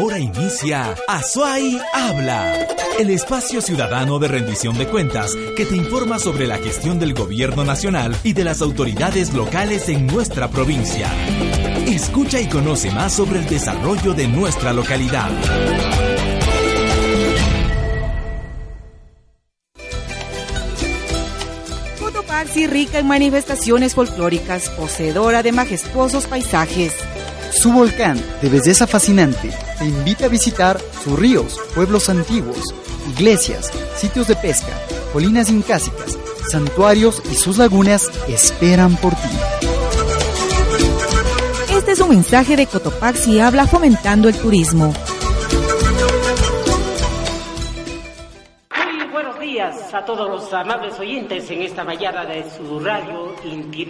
Ahora inicia Azuay Habla, el espacio ciudadano de rendición de cuentas que te informa sobre la gestión del gobierno nacional y de las autoridades locales en nuestra provincia. Escucha y conoce más sobre el desarrollo de nuestra localidad. Cotopaxi rica en manifestaciones folclóricas, poseedora de majestuosos paisajes su volcán, de belleza fascinante, te invita a visitar sus ríos, pueblos antiguos, iglesias, sitios de pesca, colinas incásicas, santuarios y sus lagunas esperan por ti. Este es un mensaje de Cotopaxi habla fomentando el turismo. Muy buenos días a todos los amables oyentes en esta mañana de su radio Inti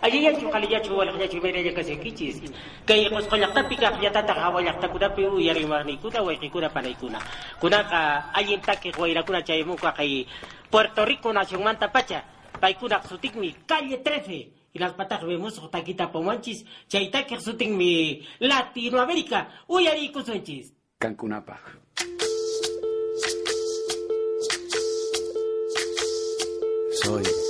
Allí ya chukali ya chuwal ya chumere ya kasi kichis. Kay kos kolak tapi ka ya tata ka walak ta kuda pi uyari marni kuda wai kuda panay kuna. Kuna ka ayin ta ke kuwaira kuna chay mo ka kay Puerto Rico nación manta pacha. Pai kuna sutik mi calle 13. Y las patas vemos taquita pomanchis. Chay ta ke sutik mi Latinoamérica. Uyari kusunchis. Cancunapa. Soy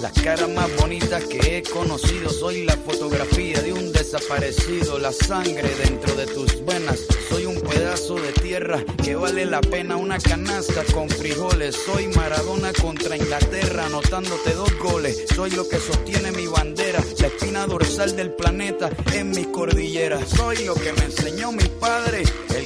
Las caras más bonitas que he conocido. Soy la fotografía de un desaparecido, la sangre dentro de tus venas. Soy un pedazo de tierra que vale la pena una canasta con frijoles. Soy Maradona contra Inglaterra, anotándote dos goles. Soy lo que sostiene mi bandera, la espina dorsal del planeta en mis cordilleras. Soy lo que me enseñó mi padre,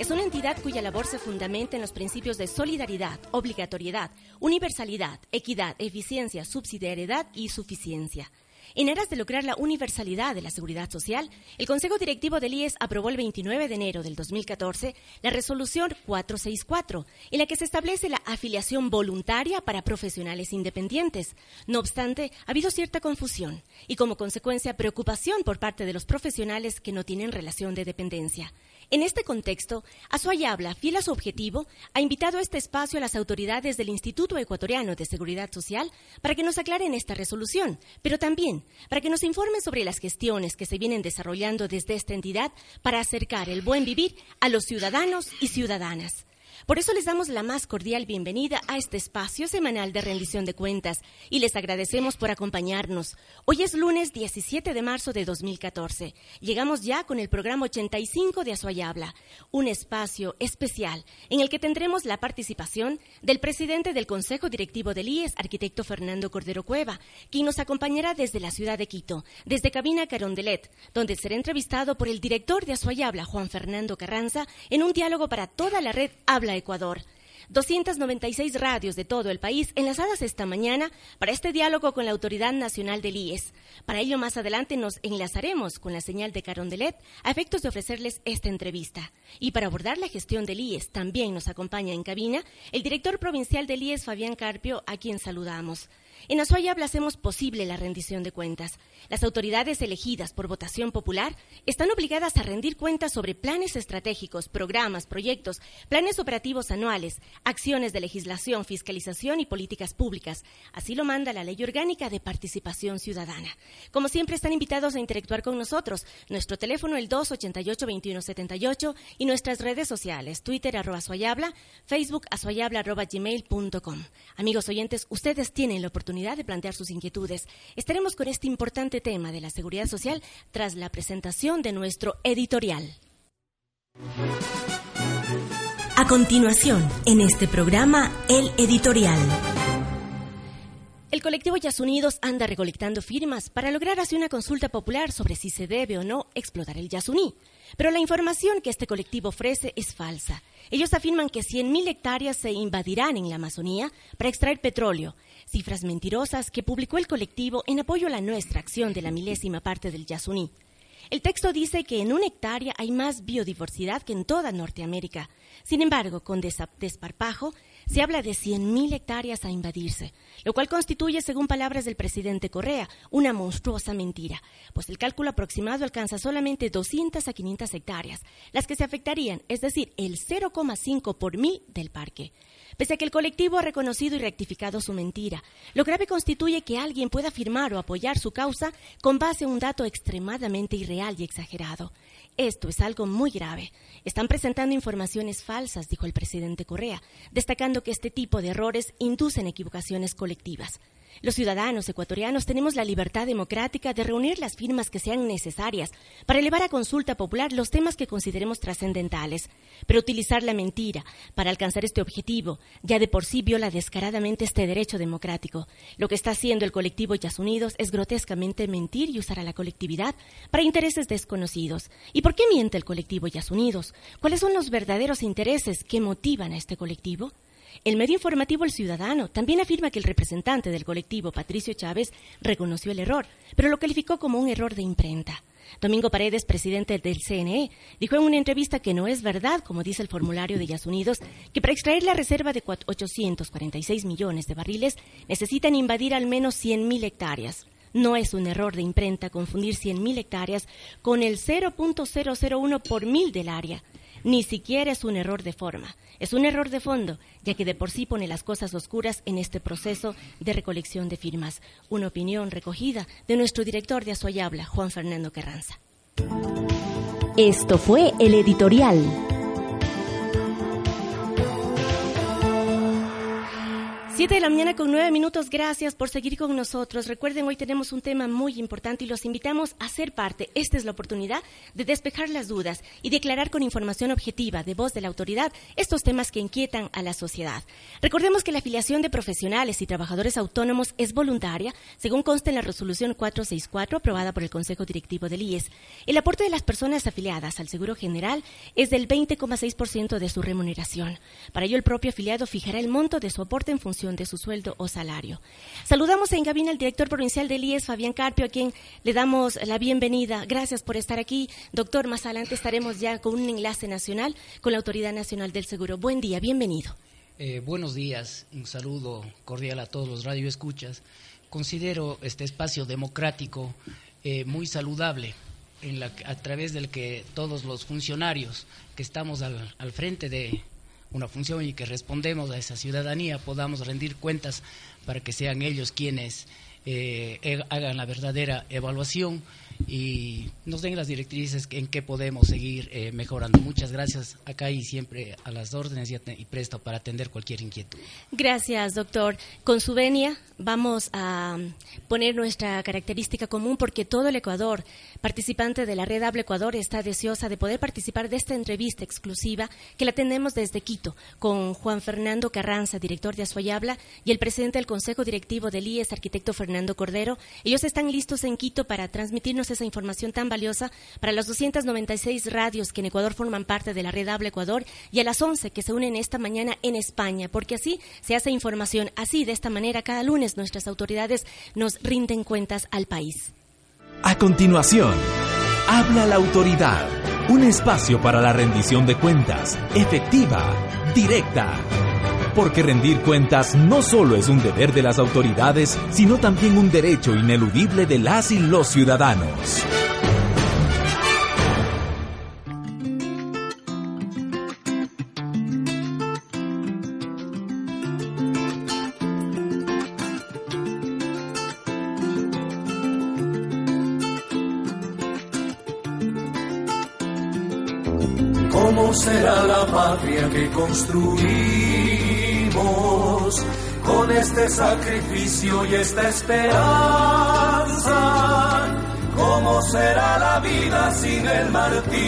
Es una entidad cuya labor se fundamenta en los principios de solidaridad, obligatoriedad, universalidad, equidad, eficiencia, subsidiariedad y suficiencia. En aras de lograr la universalidad de la seguridad social, el Consejo Directivo del IES aprobó el 29 de enero del 2014 la resolución 464, en la que se establece la afiliación voluntaria para profesionales independientes. No obstante, ha habido cierta confusión y como consecuencia preocupación por parte de los profesionales que no tienen relación de dependencia. En este contexto, Azuay Habla, fiel a su objetivo, ha invitado a este espacio a las autoridades del Instituto Ecuatoriano de Seguridad Social para que nos aclaren esta resolución, pero también para que nos informen sobre las gestiones que se vienen desarrollando desde esta entidad para acercar el buen vivir a los ciudadanos y ciudadanas. Por eso les damos la más cordial bienvenida a este espacio semanal de rendición de cuentas y les agradecemos por acompañarnos. Hoy es lunes 17 de marzo de 2014. Llegamos ya con el programa 85 de Azuayabla, un espacio especial en el que tendremos la participación del presidente del Consejo Directivo del IES, arquitecto Fernando Cordero Cueva, quien nos acompañará desde la ciudad de Quito, desde Cabina Carondelet, donde será entrevistado por el director de Azuayabla, Juan Fernando Carranza, en un diálogo para toda la red Habla Ecuador. 296 radios de todo el país enlazadas esta mañana para este diálogo con la Autoridad Nacional del IES. Para ello, más adelante nos enlazaremos con la señal de Carondelet a efectos de ofrecerles esta entrevista. Y para abordar la gestión del IES, también nos acompaña en cabina el director provincial del IES, Fabián Carpio, a quien saludamos. En Azuayabla hacemos posible la rendición de cuentas. Las autoridades elegidas por votación popular están obligadas a rendir cuentas sobre planes estratégicos, programas, proyectos, planes operativos anuales, acciones de legislación, fiscalización y políticas públicas. Así lo manda la Ley Orgánica de Participación Ciudadana. Como siempre, están invitados a interactuar con nosotros. Nuestro teléfono el 288-2178 y nuestras redes sociales, Twitter arroba Facebook azuayabla arroba gmail.com. Amigos oyentes, ustedes tienen la oportunidad oportunidad de plantear sus inquietudes. Estaremos con este importante tema de la seguridad social tras la presentación de nuestro editorial. A continuación, en este programa, el editorial. El colectivo Yas Unidos anda recolectando firmas para lograr así una consulta popular sobre si se debe o no explotar el Yasuní. Pero la información que este colectivo ofrece es falsa. Ellos afirman que 100.000 hectáreas se invadirán en la Amazonía para extraer petróleo, cifras mentirosas que publicó el colectivo en apoyo a la no extracción de la milésima parte del Yasuní. El texto dice que en una hectárea hay más biodiversidad que en toda Norteamérica. Sin embargo, con desparpajo, se habla de 100.000 hectáreas a invadirse, lo cual constituye, según palabras del presidente Correa, una monstruosa mentira, pues el cálculo aproximado alcanza solamente 200 a 500 hectáreas, las que se afectarían, es decir, el 0,5 por mil del parque. Pese a que el colectivo ha reconocido y rectificado su mentira, lo grave constituye que alguien pueda afirmar o apoyar su causa con base a un dato extremadamente irreal y exagerado. Esto es algo muy grave. Están presentando informaciones falsas, dijo el presidente Correa, destacando que este tipo de errores inducen equivocaciones colectivas. Los ciudadanos ecuatorianos tenemos la libertad democrática de reunir las firmas que sean necesarias para elevar a consulta popular los temas que consideremos trascendentales, pero utilizar la mentira para alcanzar este objetivo ya de por sí viola descaradamente este derecho democrático. Lo que está haciendo el colectivo Yas Unidos es grotescamente mentir y usar a la colectividad para intereses desconocidos. ¿Y por qué miente el colectivo Yas Unidos? ¿Cuáles son los verdaderos intereses que motivan a este colectivo? El medio informativo El Ciudadano también afirma que el representante del colectivo, Patricio Chávez, reconoció el error, pero lo calificó como un error de imprenta. Domingo Paredes, presidente del CNE, dijo en una entrevista que no es verdad, como dice el formulario de Yas Unidos, que para extraer la reserva de 846 millones de barriles necesitan invadir al menos 100.000 hectáreas. No es un error de imprenta confundir 100.000 hectáreas con el 0.001 por mil del área. Ni siquiera es un error de forma. Es un error de fondo, ya que de por sí pone las cosas oscuras en este proceso de recolección de firmas. Una opinión recogida de nuestro director de Asoyabla, Juan Fernando Carranza. Esto fue el editorial. Siete de la mañana con nueve minutos. Gracias por seguir con nosotros. Recuerden, hoy tenemos un tema muy importante y los invitamos a ser parte. Esta es la oportunidad de despejar las dudas y declarar con información objetiva de voz de la autoridad estos temas que inquietan a la sociedad. Recordemos que la afiliación de profesionales y trabajadores autónomos es voluntaria, según consta en la resolución 464 aprobada por el Consejo Directivo del IES. El aporte de las personas afiliadas al Seguro General es del 20,6% de su remuneración. Para ello, el propio afiliado fijará el monto de su aporte en función de su sueldo o salario. Saludamos en cabina al director provincial del IES, Fabián Carpio, a quien le damos la bienvenida. Gracias por estar aquí. Doctor, más adelante estaremos ya con un enlace nacional con la Autoridad Nacional del Seguro. Buen día, bienvenido. Eh, buenos días, un saludo cordial a todos los radioescuchas. Considero este espacio democrático eh, muy saludable, a través del que todos los funcionarios que estamos al frente de una función y que respondemos a esa ciudadanía podamos rendir cuentas para que sean ellos quienes eh, eh, hagan la verdadera evaluación y nos den las directrices en qué podemos seguir eh, mejorando. Muchas gracias acá y siempre a las órdenes y, y, presto para atender cualquier inquietud. Gracias, doctor. Con su venia vamos a poner nuestra característica común porque todo el Ecuador, participante de la red Habla Ecuador, está deseosa de poder participar de esta entrevista exclusiva que la tenemos desde Quito con Juan Fernando Carranza, director de Azuayabla, y el presidente del Consejo Directivo del IES, arquitecto Fernando Cordero. Ellos están listos en Quito para transmitirnos esa información tan valiosa para las 296 radios que en Ecuador forman parte de la red Habla Ecuador y a las 11 que se unen esta mañana en España, porque así se hace información. Así, de esta manera, cada lunes nuestras autoridades nos rinden cuentas al país. A continuación, habla la autoridad. Un espacio para la rendición de cuentas, efectiva, directa. Porque rendir cuentas no solo es un deber de las autoridades, sino también un derecho ineludible de las y los ciudadanos. ¿Cómo será la patria que con este sacrificio y esta esperanza. ¿Cómo será la vida sin el martirio?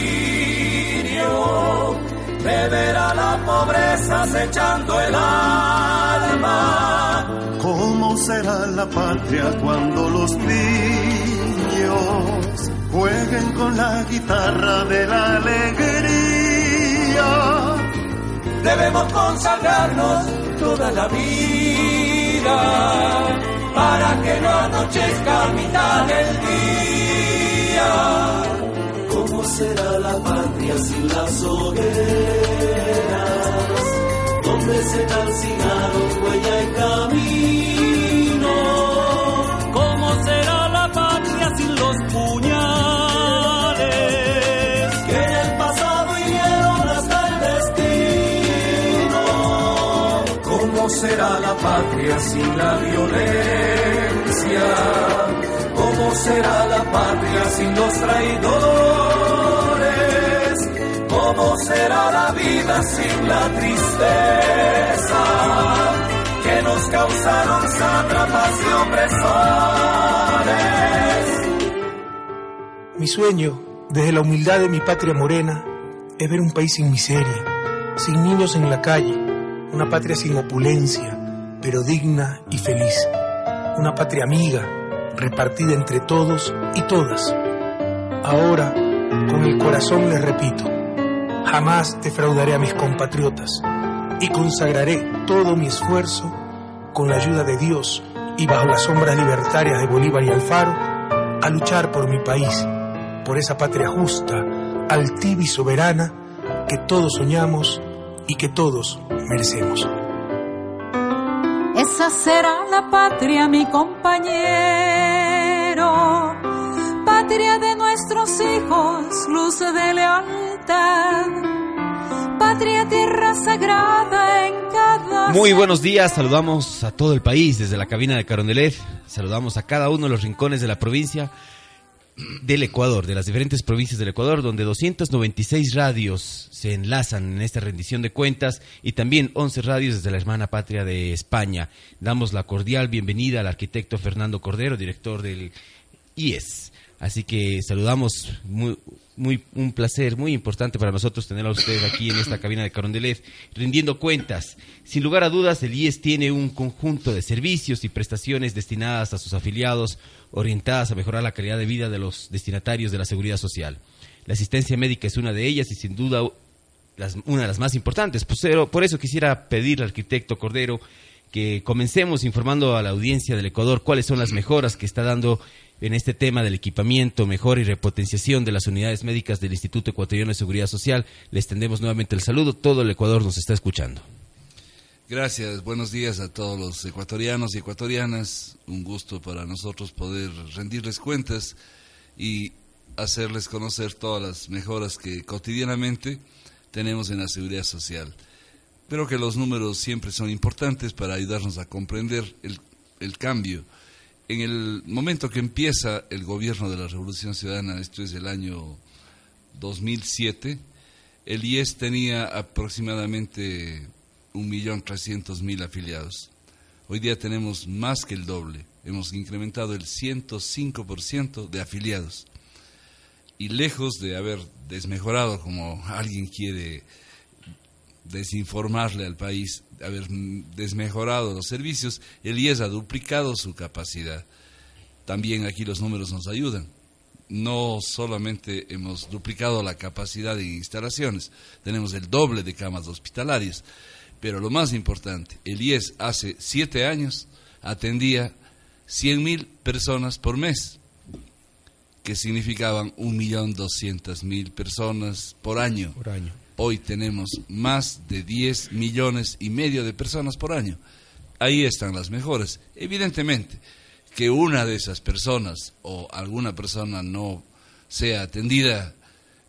De ver a la pobreza acechando el alma. ¿Cómo será la patria cuando los niños jueguen con la guitarra de la alegría? Debemos consagrarnos toda la vida para que no anochezca a mitad del día. ¿Cómo será la patria sin las hogueras? Donde se calcinaron huella y camino. Será la patria sin la violencia? ¿Cómo será la patria sin los traidores? ¿Cómo será la vida sin la tristeza que nos causaron sátrapas y opresores? Mi sueño, desde la humildad de mi patria morena, es ver un país sin miseria, sin niños en la calle, una patria sin opulencia, pero digna y feliz, una patria amiga, repartida entre todos y todas. Ahora, con el corazón les repito, jamás defraudaré a mis compatriotas y consagraré todo mi esfuerzo con la ayuda de Dios y bajo las sombras libertarias de Bolívar y Alfaro a luchar por mi país, por esa patria justa, altiva y soberana que todos soñamos y que todos merecemos. Esa será la patria, mi compañero, patria de nuestros hijos, luz de lealtad, patria tierra sagrada en cada... Muy buenos días, saludamos a todo el país desde la cabina de Carondelet, saludamos a cada uno de los rincones de la provincia del Ecuador, de las diferentes provincias del Ecuador, donde 296 radios se enlazan en esta rendición de cuentas y también 11 radios desde la hermana patria de España. Damos la cordial bienvenida al arquitecto Fernando Cordero, director del IES. Así que saludamos, muy, muy, un placer muy importante para nosotros tener a usted aquí en esta cabina de Carondelet, rindiendo cuentas. Sin lugar a dudas, el IES tiene un conjunto de servicios y prestaciones destinadas a sus afiliados, orientadas a mejorar la calidad de vida de los destinatarios de la seguridad social. La asistencia médica es una de ellas y sin duda una de las más importantes. Pues, pero por eso quisiera pedirle al arquitecto Cordero que comencemos informando a la audiencia del Ecuador cuáles son las mejoras que está dando en este tema del equipamiento, mejora y repotenciación de las unidades médicas del Instituto Ecuatoriano de Seguridad Social. Les tendemos nuevamente el saludo. Todo el Ecuador nos está escuchando. Gracias, buenos días a todos los ecuatorianos y ecuatorianas. Un gusto para nosotros poder rendirles cuentas y hacerles conocer todas las mejoras que cotidianamente tenemos en la seguridad social. Pero que los números siempre son importantes para ayudarnos a comprender el, el cambio. En el momento que empieza el gobierno de la Revolución Ciudadana, esto es el año 2007, el IES tenía aproximadamente 1.300.000 afiliados. Hoy día tenemos más que el doble. Hemos incrementado el 105% de afiliados. Y lejos de haber desmejorado, como alguien quiere desinformarle al país, haber desmejorado los servicios, el IES ha duplicado su capacidad. También aquí los números nos ayudan. No solamente hemos duplicado la capacidad de instalaciones, tenemos el doble de camas hospitalarias, pero lo más importante, el IES hace siete años atendía 100.000 personas por mes, que significaban 1.200.000 personas por año. Por año. Hoy tenemos más de 10 millones y medio de personas por año. Ahí están las mejoras. Evidentemente, que una de esas personas o alguna persona no sea atendida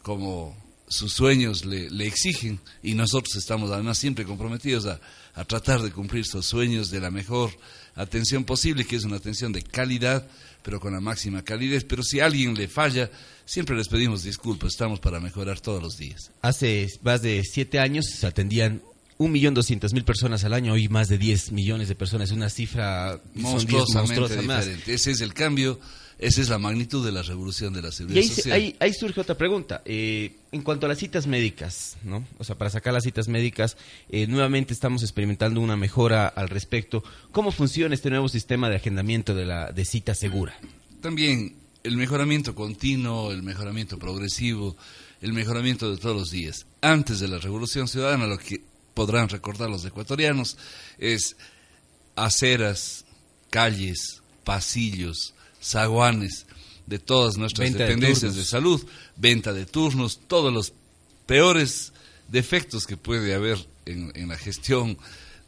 como sus sueños le, le exigen y nosotros estamos además siempre comprometidos a, a tratar de cumplir sus sueños de la mejor atención posible, que es una atención de calidad, pero con la máxima calidez. Pero si alguien le falla, siempre les pedimos disculpas, estamos para mejorar todos los días. Hace más de siete años se atendían un millón doscientas mil personas al año, hoy más de 10 millones de personas, una cifra son 10 monstruosamente monstruosa más. diferente. Ese es el cambio, esa es la magnitud de la revolución de la Y seguridad ahí, se- social. ahí- ahí surge otra pregunta. Eh, en cuanto a las citas médicas, ¿no? O sea, para sacar las citas médicas, eh, nuevamente estamos experimentando una mejora al respecto. ¿Cómo funciona este nuevo sistema de agendamiento de la de cita segura? También el mejoramiento continuo, el mejoramiento progresivo, el mejoramiento de todos los días. Antes de la Revolución Ciudadana, lo que podrán recordar los ecuatorianos es aceras, calles, pasillos, zaguanes de todas nuestras Venta dependencias de, salud, venta de turnos, todos los peores defectos que puede haber en, en la gestión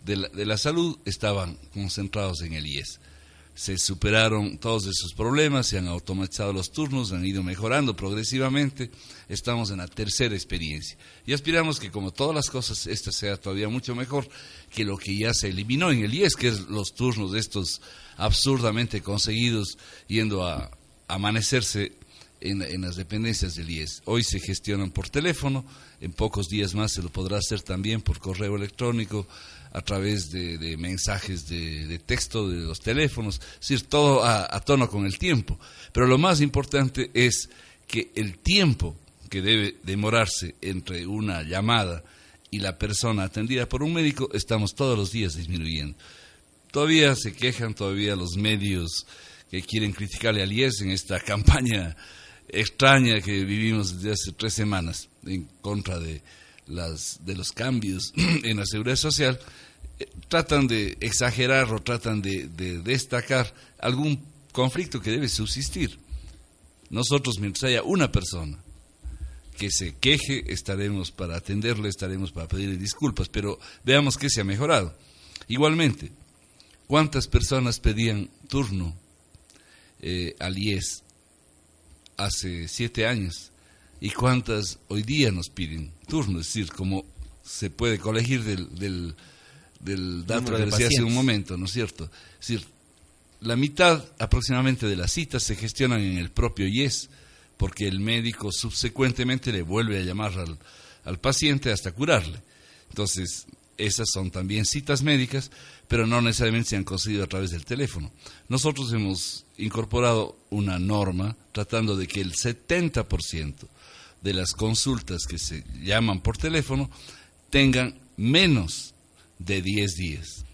de la, de la salud estaban concentrados en el IES se superaron todos esos problemas, se han automatizado los turnos, han ido mejorando progresivamente, estamos en la tercera experiencia. Y aspiramos que como todas las cosas, esta sea todavía mucho mejor que lo que ya se eliminó en el IES, que es los turnos estos absurdamente conseguidos yendo a amanecerse en, en las dependencias del IES. Hoy se gestionan por teléfono, en pocos días más se lo podrá hacer también por correo electrónico, a través de, mensajes de, texto de los teléfonos, es decir, todo a, a tono con el tiempo. Pero lo más importante es que el tiempo que debe demorarse entre una llamada y la persona atendida por un médico, estamos todos los días disminuyendo. Todavía se quejan, todavía los medios que quieren criticarle al IES en esta campaña extraña que vivimos desde hace tres semanas en contra de, las, de los cambios en la seguridad social, eh, tratan de exagerar o tratan de, de destacar algún conflicto que debe subsistir. Nosotros, mientras haya una persona que se queje, estaremos para atenderle, estaremos para pedirle disculpas, pero veamos qué se ha mejorado. Igualmente, ¿cuántas personas pedían turno eh, al IES hace siete años? ¿Y cuántas hoy día nos piden turno? Es decir, como se puede colegir del, del, del dato Número que de decía hace un momento, ¿no es cierto? Es decir, la mitad aproximadamente de las citas se gestionan en el propio IES, porque el médico subsecuentemente le vuelve a llamar al, al paciente hasta curarle. Entonces, esas son también citas médicas, pero no necesariamente se han conseguido a través del teléfono. Nosotros hemos incorporado una norma tratando de que el 70% de las consultas que se llaman por teléfono tengan menos de 10 días.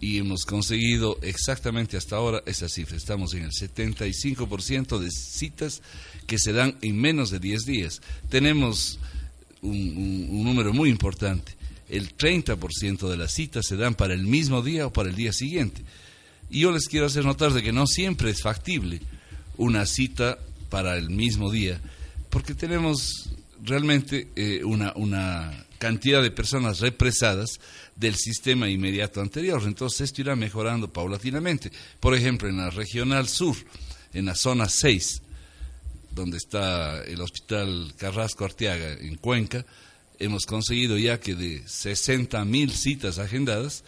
Y hemos conseguido exactamente hasta ahora esa cifra. Estamos en el 75% de citas que se dan en menos de 10 días. Tenemos un, número muy importante. El 30% de las citas se dan para el mismo día o para el día siguiente. Y yo les quiero hacer notar de que no siempre es factible una cita para el mismo día, porque tenemos realmente eh, una, una cantidad de personas represadas del sistema inmediato anterior. Entonces esto irá mejorando paulatinamente. Por ejemplo, en la regional sur, en la zona 6, donde está el hospital Carrasco Arteaga en Cuenca, hemos conseguido ya que de 60 mil citas agendadas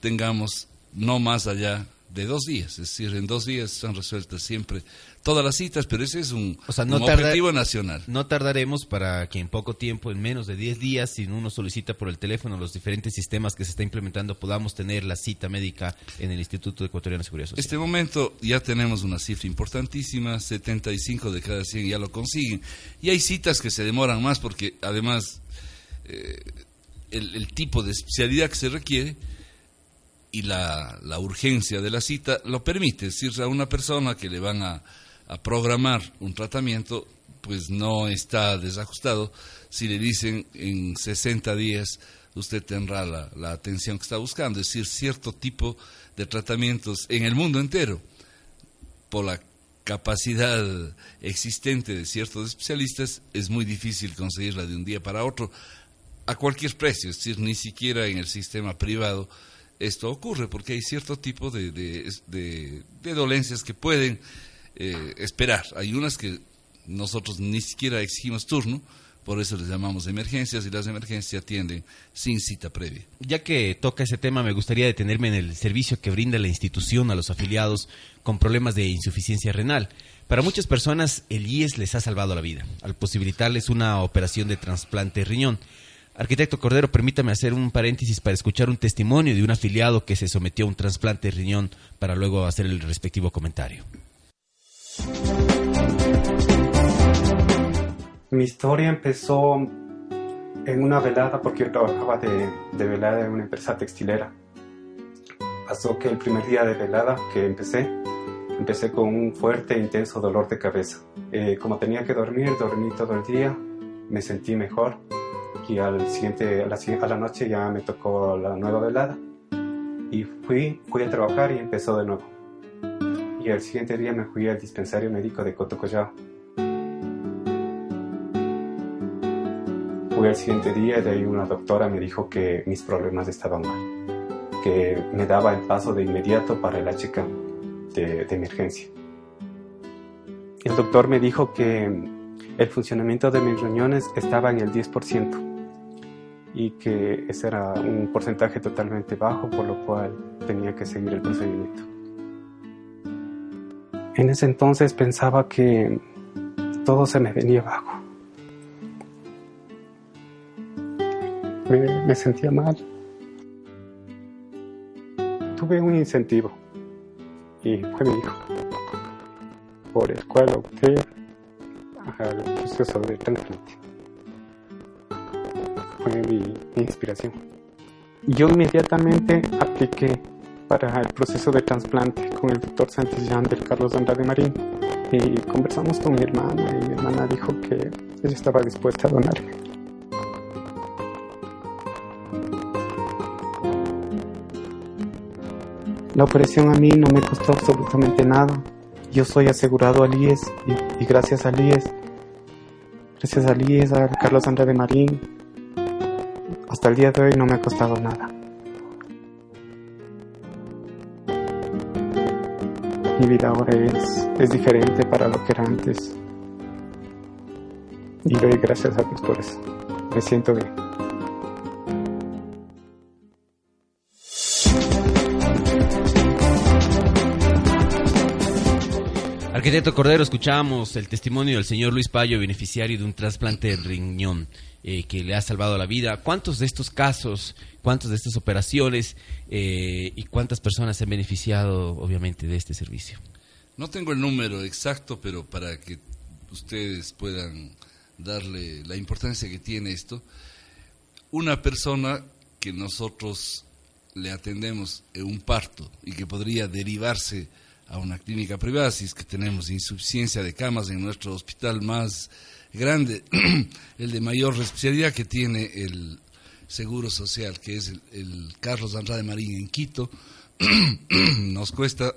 tengamos no más allá de dos días. Es decir, en dos días están resueltas siempre todas las citas, pero ese es un, O sea, no un tarda- objetivo nacional. No tardaremos para que en poco tiempo, en menos de 10 días, si uno solicita por el teléfono los diferentes sistemas que se está implementando, podamos tener la cita médica en el Instituto Ecuatoriano de Seguridad Social. Este momento ya tenemos una cifra importantísima, 75 de cada 100 ya lo consiguen. Y hay citas que se demoran más porque además eh, el, el tipo de especialidad que se requiere y la, la urgencia de la cita lo permite. Es decir, a una persona que le van a, a programar un tratamiento, pues no está desajustado si le dicen en 60 días usted tendrá la, la atención que está buscando. Es decir, cierto tipo de tratamientos en el mundo entero por la capacidad existente de ciertos especialistas, es muy difícil conseguirla de un día para otro a cualquier precio, es decir, ni siquiera en el sistema privado esto ocurre, porque hay cierto tipo de, de, de- de dolencias que pueden eh, esperar. Hay unas que nosotros ni siquiera exigimos turno, por eso les llamamos emergencias y las emergencias atienden sin cita previa. Ya que toca ese tema, me gustaría detenerme en el servicio que brinda la institución a los afiliados con problemas de insuficiencia renal. Para muchas personas, el IES les ha salvado la vida, al posibilitarles una operación de trasplante de riñón. Arquitecto Cordero, permítame hacer un paréntesis para escuchar un testimonio de un afiliado que se sometió a un trasplante de riñón para luego hacer el respectivo comentario. Mi historia empezó en una velada porque yo trabajaba de, de velada en una empresa textilera. Pasó que el primer día de velada que empecé, empecé con un fuerte e intenso dolor de cabeza. Eh, como tenía que dormir, dormí todo el día, me sentí mejor y al siguiente, a la, a la noche ya me tocó la nueva velada y fui, fui a trabajar y empezó de nuevo. Y al siguiente día me fui al dispensario médico de Cotocollao. Fui al siguiente día y de ahí una doctora me dijo que mis problemas estaban mal, que me daba el paso de inmediato para el HK de, de emergencia. El doctor me dijo que el funcionamiento de mis riñones estaba en el 10% y que ese era un porcentaje totalmente bajo, por lo cual tenía que seguir el procedimiento. En ese entonces pensaba que todo se me venía abajo. Me, sentía mal. Tuve un incentivo y fue mi hijo, por el cual opté al proceso de trasplante. Fue mi inspiración. Yo inmediatamente apliqué para el proceso de trasplante con el doctor Santillán del Carlos Andrade Marín y conversamos con mi hermana y mi hermana dijo que ella estaba dispuesta a donarme. La operación a mí no me costó absolutamente nada. Yo soy asegurado al IES y, y gracias al IES, gracias al IES, a Carlos Andrade Marín, hasta el día de hoy no me ha costado nada. Mi vida ahora es, es diferente para lo que era antes. Y doy gracias a Dios por eso. Me siento bien. Arquitecto Cordero, escuchamos el testimonio del señor Luis Payo, beneficiario de un trasplante de riñón eh, que le ha salvado la vida. ¿Cuántos de estos casos, cuántas de estas operaciones eh, y cuántas personas se han beneficiado, obviamente, de este servicio? No tengo el número exacto, pero para que ustedes puedan darle la importancia que tiene esto, una persona que nosotros le atendemos en un parto y que podría derivarse a una clínica privada si es que tenemos insuficiencia de camas en nuestro hospital más grande, el de mayor especialidad que tiene el Seguro Social, que es el, el Carlos Andrade Marín en Quito, nos cuesta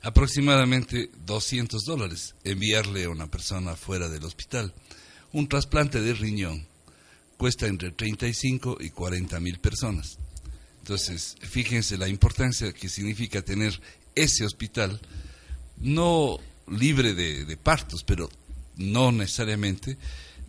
aproximadamente 200 dólares enviarle a una persona fuera del hospital. Un trasplante de riñón cuesta entre 35 y 40 mil personas. Entonces, fíjense la importancia que significa tener ese hospital, no libre de, partos, pero no necesariamente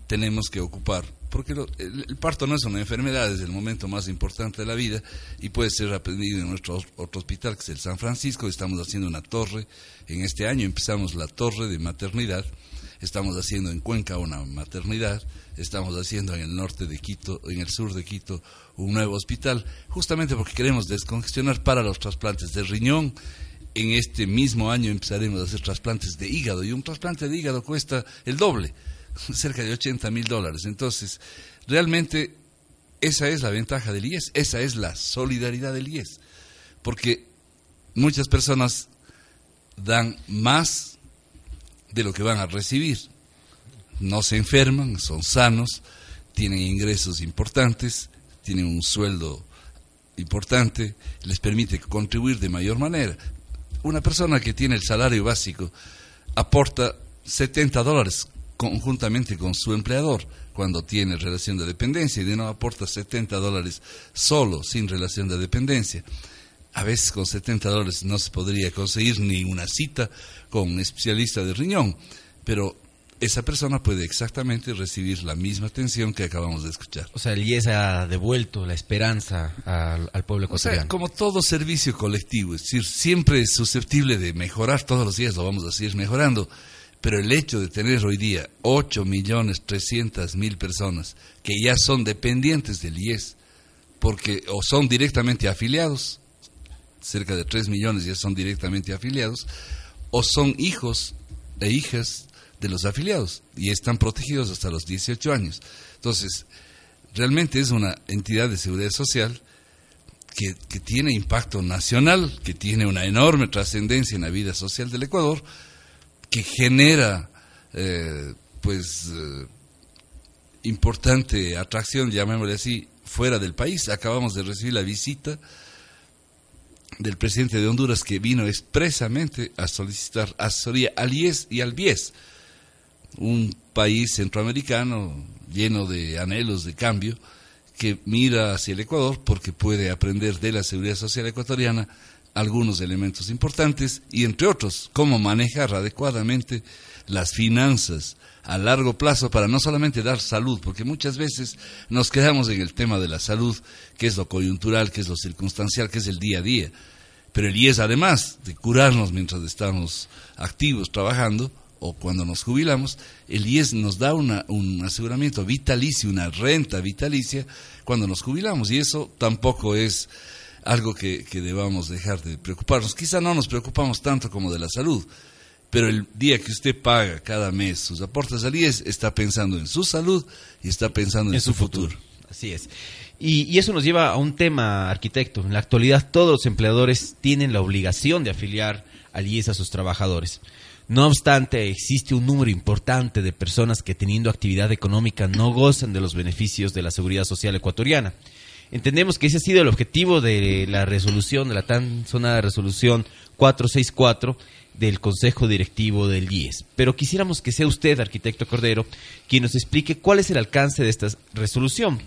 tenemos que ocupar, porque lo- el, el parto no es una enfermedad, es el momento más importante de la vida y puede ser aprendido en nuestro otro hospital, que es el San Francisco. Estamos haciendo una torre, en este año empezamos la torre de maternidad, estamos haciendo en Cuenca una maternidad, estamos haciendo en el norte de Quito, en el sur de Quito, un nuevo hospital, justamente porque queremos descongestionar para los trasplantes de riñón. En este mismo año empezaremos a hacer trasplantes de hígado y un trasplante de hígado cuesta el doble, cerca de 80 mil dólares. Entonces, realmente esa es la ventaja del IES, esa es la solidaridad del IES, porque muchas personas dan más de lo que van a recibir. No se enferman, son sanos, tienen ingresos importantes, tienen un sueldo importante, les permite contribuir de mayor manera. Una persona que tiene el salario básico aporta 70 dólares conjuntamente con su empleador cuando tiene relación de dependencia y de no aporta 70 dólares solo, sin relación de dependencia. A veces con 70 dólares no se podría conseguir ni una cita con un especialista de riñón, pero esa persona puede exactamente recibir la misma atención que acabamos de escuchar. O sea, el IES ha devuelto la esperanza al, al pueblo O sea, ecuatoriano. como todo servicio colectivo, es decir, siempre es susceptible de mejorar todos los días, lo vamos a seguir mejorando, pero Pero el hecho de tener hoy día 8 millones 300 mil personas que ya son dependientes del IES, porque o son directamente afiliados, cerca de 3 millones ya son directamente afiliados, o son hijos e hijas de los afiliados y están protegidos hasta los 18 años. Entonces, realmente es una entidad de seguridad social que, que tiene impacto nacional, que tiene una enorme trascendencia en la vida social del Ecuador, que genera eh, pues eh, importante atracción, llamémosle así, fuera del país. Acabamos de recibir la visita del presidente de Honduras que vino expresamente a solicitar asesoría al IES y al BIES, un país centroamericano lleno de anhelos de cambio que mira hacia el Ecuador porque puede aprender de la seguridad social ecuatoriana algunos elementos importantes y entre otros cómo manejar adecuadamente las finanzas a largo plazo para no solamente dar salud, porque muchas veces nos quedamos en el tema de la salud, que es lo coyuntural, que es lo circunstancial, que es el día a día. Pero el IES, además de curarnos mientras estamos activos trabajando o cuando nos jubilamos, el IES nos da una, un aseguramiento vitalicio, una renta vitalicia cuando nos jubilamos. Y eso tampoco es algo que, que debamos dejar de preocuparnos. Quizá no nos preocupamos tanto como de la salud, pero el día que usted paga cada mes sus aportes al IES, está pensando en su salud y está pensando en, su, futuro. Así es. Y, y eso nos lleva a un tema, arquitecto. En la actualidad todos los empleadores tienen la obligación de afiliar al IES a sus trabajadores. No obstante, existe un número importante de personas que teniendo actividad económica no gozan de los beneficios de la seguridad social ecuatoriana. Entendemos que ese ha sido el objetivo de la resolución, de la tan sonada resolución 464 del Consejo Directivo del IES. Pero quisiéramos que sea usted, arquitecto Cordero, quien nos explique cuál es el alcance de esta resolución.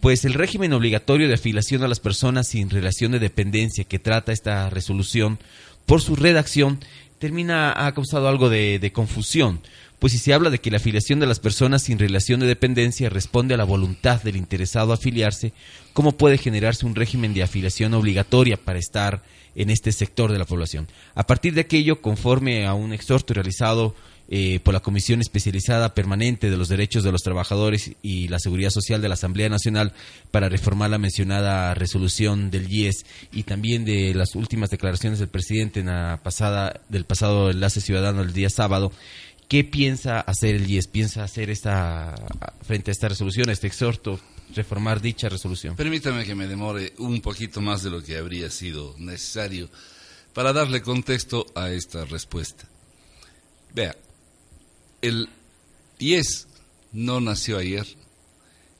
Pues el régimen obligatorio de afiliación a las personas sin relación de dependencia que trata esta resolución, por su redacción, termina, ha causado algo de, confusión, pues si se habla de que la afiliación de las personas sin relación de dependencia responde a la voluntad del interesado a afiliarse, ¿cómo puede generarse un régimen de afiliación obligatoria para estar en este sector de la población? A partir de aquello, conforme a un exhorto realizado eh, por la Comisión Especializada Permanente de los Derechos de los Trabajadores y la Seguridad Social de la Asamblea Nacional para reformar la mencionada resolución del IES y también de las últimas declaraciones del presidente en la pasada, del pasado enlace ciudadano el día sábado, ¿Qué piensa hacer el IES? ¿Piensa hacer esta, frente a esta resolución, este exhorto, reformar dicha resolución? Permítame que me demore un poquito más de lo que habría sido necesario para darle contexto a esta respuesta. Vea, el IES no nació ayer,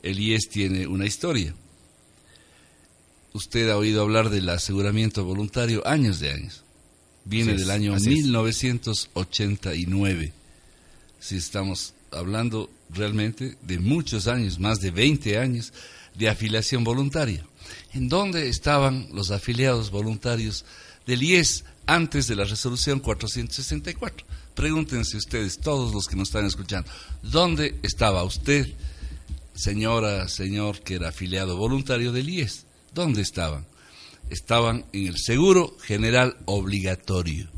el IES tiene una historia. Usted ha oído hablar del aseguramiento voluntario años de años. Viene es, del año así es. 1989 si estamos hablando realmente de muchos años, más de 20 años de afiliación voluntaria. ¿En dónde estaban los afiliados voluntarios del IES antes de la resolución 464? Pregúntense ustedes, todos los que nos están escuchando, ¿dónde estaba usted, señora, señor, que era afiliado voluntario del IES? ¿Dónde estaban? Estaban en el seguro general obligatorio.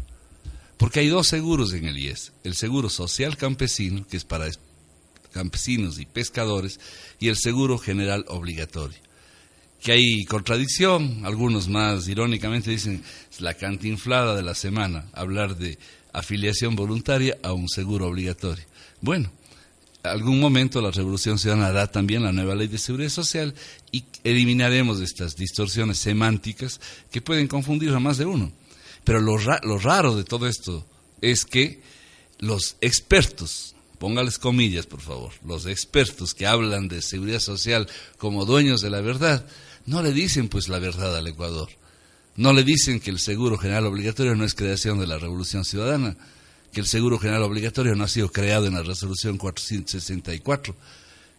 Porque hay dos seguros en el IES. El seguro social campesino, que es para es- campesinos y pescadores, y el seguro general obligatorio. Que hay contradicción, algunos más irónicamente dicen, la cantinflada de la semana, hablar de afiliación voluntaria a un seguro obligatorio. Bueno, algún momento la Revolución Ciudadana da también la nueva ley de seguridad social y eliminaremos estas distorsiones semánticas que pueden confundir a más de uno. Pero lo, ra- lo raro de todo esto es que los expertos, póngales comillas por favor, los expertos que hablan de seguridad social como dueños de la verdad, no le dicen pues la verdad al Ecuador. No le dicen que el seguro general obligatorio no es creación de la Revolución Ciudadana, que el seguro general obligatorio no ha sido creado en la resolución 464,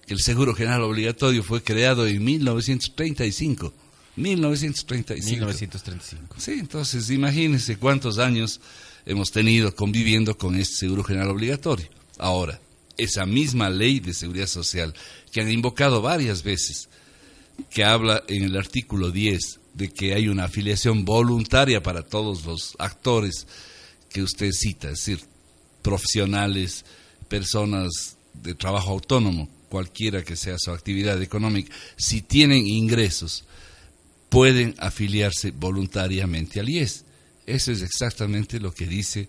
que el seguro general obligatorio fue creado en 1935. 1935. 1935. Sí, entonces imagínense cuántos años hemos tenido conviviendo con este seguro general obligatorio. Ahora, esa misma ley de seguridad social que han invocado varias veces, que habla en el artículo 10 de que hay una afiliación voluntaria para todos los actores que usted cita, es decir, profesionales, personas de trabajo autónomo, cualquiera que sea su actividad económica, si tienen ingresos, pueden afiliarse voluntariamente al IES. Eso es exactamente lo que dice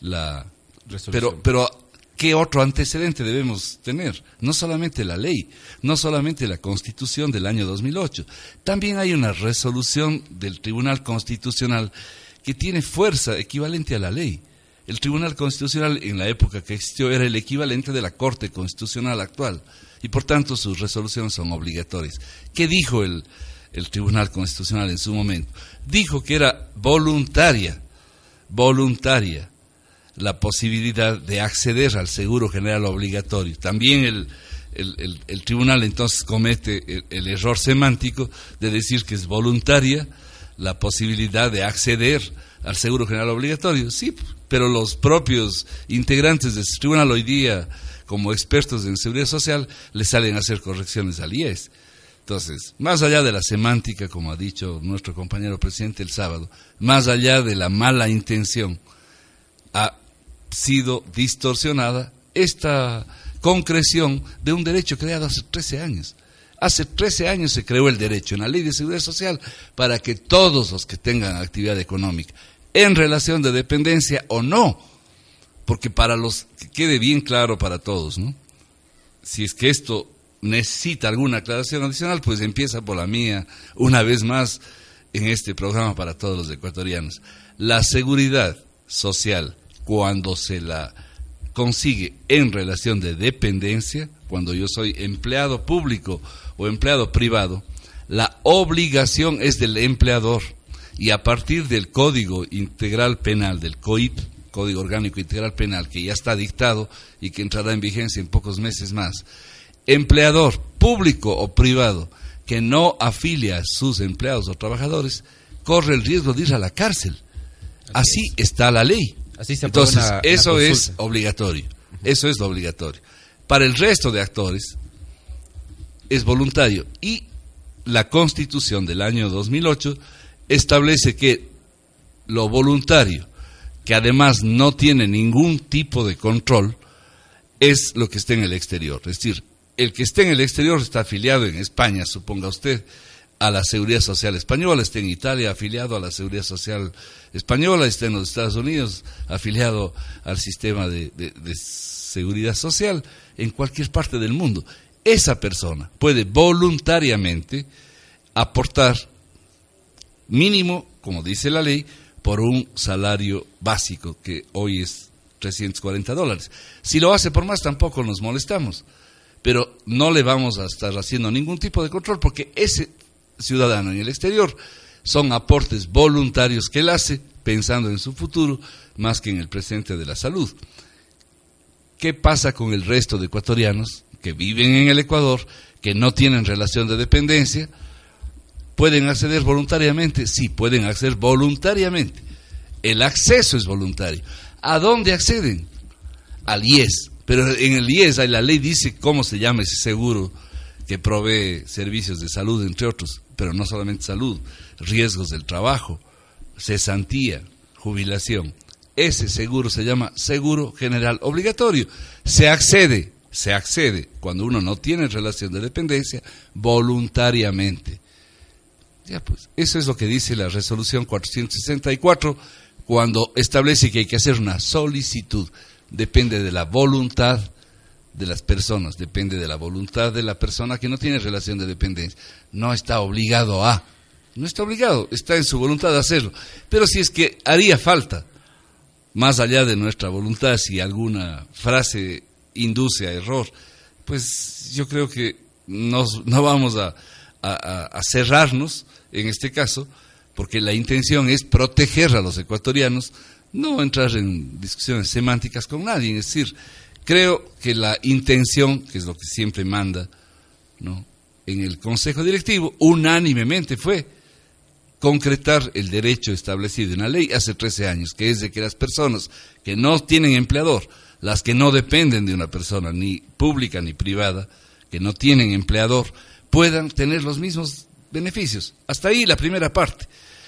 la pero pero ¿qué otro antecedente debemos tener? No solamente la ley, no solamente la Constitución del año 2008, también hay una resolución del Tribunal Constitucional que tiene fuerza equivalente a la ley. El Tribunal Constitucional en la época que existió era el equivalente de la Corte Constitucional actual y por tanto sus resoluciones son obligatorias. ¿Qué dijo el, el Tribunal Constitucional en su momento? Dijo que era voluntaria, voluntaria la posibilidad de acceder al seguro general obligatorio. También el, el, tribunal entonces comete el, error semántico de decir que es voluntaria la posibilidad de acceder al seguro general obligatorio. Sí, pero los propios integrantes de ese tribunal hoy día, como expertos en seguridad social, le salen a hacer correcciones al IES. Entonces, más allá de la semántica, como ha dicho nuestro compañero presidente el sábado, más allá de la mala intención, ha sido distorsionada esta concreción de un derecho creado hace 13 años. Hace 13 años se creó el derecho en la ley de seguridad social para que todos los que tengan actividad económica en relación de dependencia o no, porque para los que quede bien claro para todos, ¿no? Si es que esto necesita alguna aclaración adicional, pues empieza por la mía una vez más en este programa para todos los ecuatorianos. La seguridad social cuando se la consigue en relación de dependencia, cuando yo soy empleado público o empleado privado, la obligación es del empleador y a partir del Código Integral Penal, del COIP, Código Orgánico Integral Penal, que ya está dictado y que entrará en vigencia en pocos meses más, empleador público o privado que no afilia a sus empleados o trabajadores, corre el riesgo de ir a la cárcel. Así está la ley. Entonces, eso es obligatorio. Eso es obligatorio. Para el resto de actores es voluntario. Y la Constitución del año 2008 establece que lo voluntario, que además no tiene ningún tipo de control, es lo que esté en el exterior. Es decir, el que esté en el exterior está afiliado en España, suponga usted, a la Seguridad Social Española, está en Italia afiliado a la Seguridad Social Española, está en los Estados Unidos afiliado al sistema de, seguridad social, en cualquier parte del mundo. Esa persona puede voluntariamente aportar mínimo, como dice la ley, por un salario básico, que hoy es 340 dólares. Si lo hace por más, tampoco nos molestamos, pero no le vamos a estar haciendo ningún tipo de control porque ese ciudadano en el exterior son aportes voluntarios que él hace pensando en su futuro más que en el presente de la salud. ¿Qué pasa con el resto de ecuatorianos que viven en el Ecuador, que no tienen relación de dependencia? ¿Pueden acceder voluntariamente? Sí, pueden acceder voluntariamente. El acceso es voluntario. ¿A dónde acceden? Al IES. Pero en el IES la ley dice cómo se llama ese seguro que provee servicios de salud, entre otros pero no solamente salud, riesgos del trabajo, cesantía, jubilación. Ese seguro se llama seguro general obligatorio. Se accede, se accede cuando uno no tiene relación de dependencia voluntariamente. Ya pues, eso es lo que dice la resolución 464 cuando establece que hay que hacer una solicitud. Depende de la voluntad de las personas, depende de la voluntad de la persona que no tiene relación de dependencia. No está obligado a, no está obligado, está en su voluntad de hacerlo. Pero si es que haría falta, más allá de nuestra voluntad, si alguna frase induce a error, pues yo creo que no vamos a, a cerrarnos en este caso, porque la intención es proteger a los ecuatorianos, no entrar en discusiones semánticas con nadie, es decir, Creo que la intención, que es lo que siempre manda, ¿no? en el Consejo Directivo, unánimemente fue concretar el derecho establecido en la ley hace 13 años, que es de que las personas que no tienen empleador, las que no dependen de una persona, ni pública ni privada, que no tienen empleador, puedan tener los mismos beneficios. Hasta ahí la primera parte.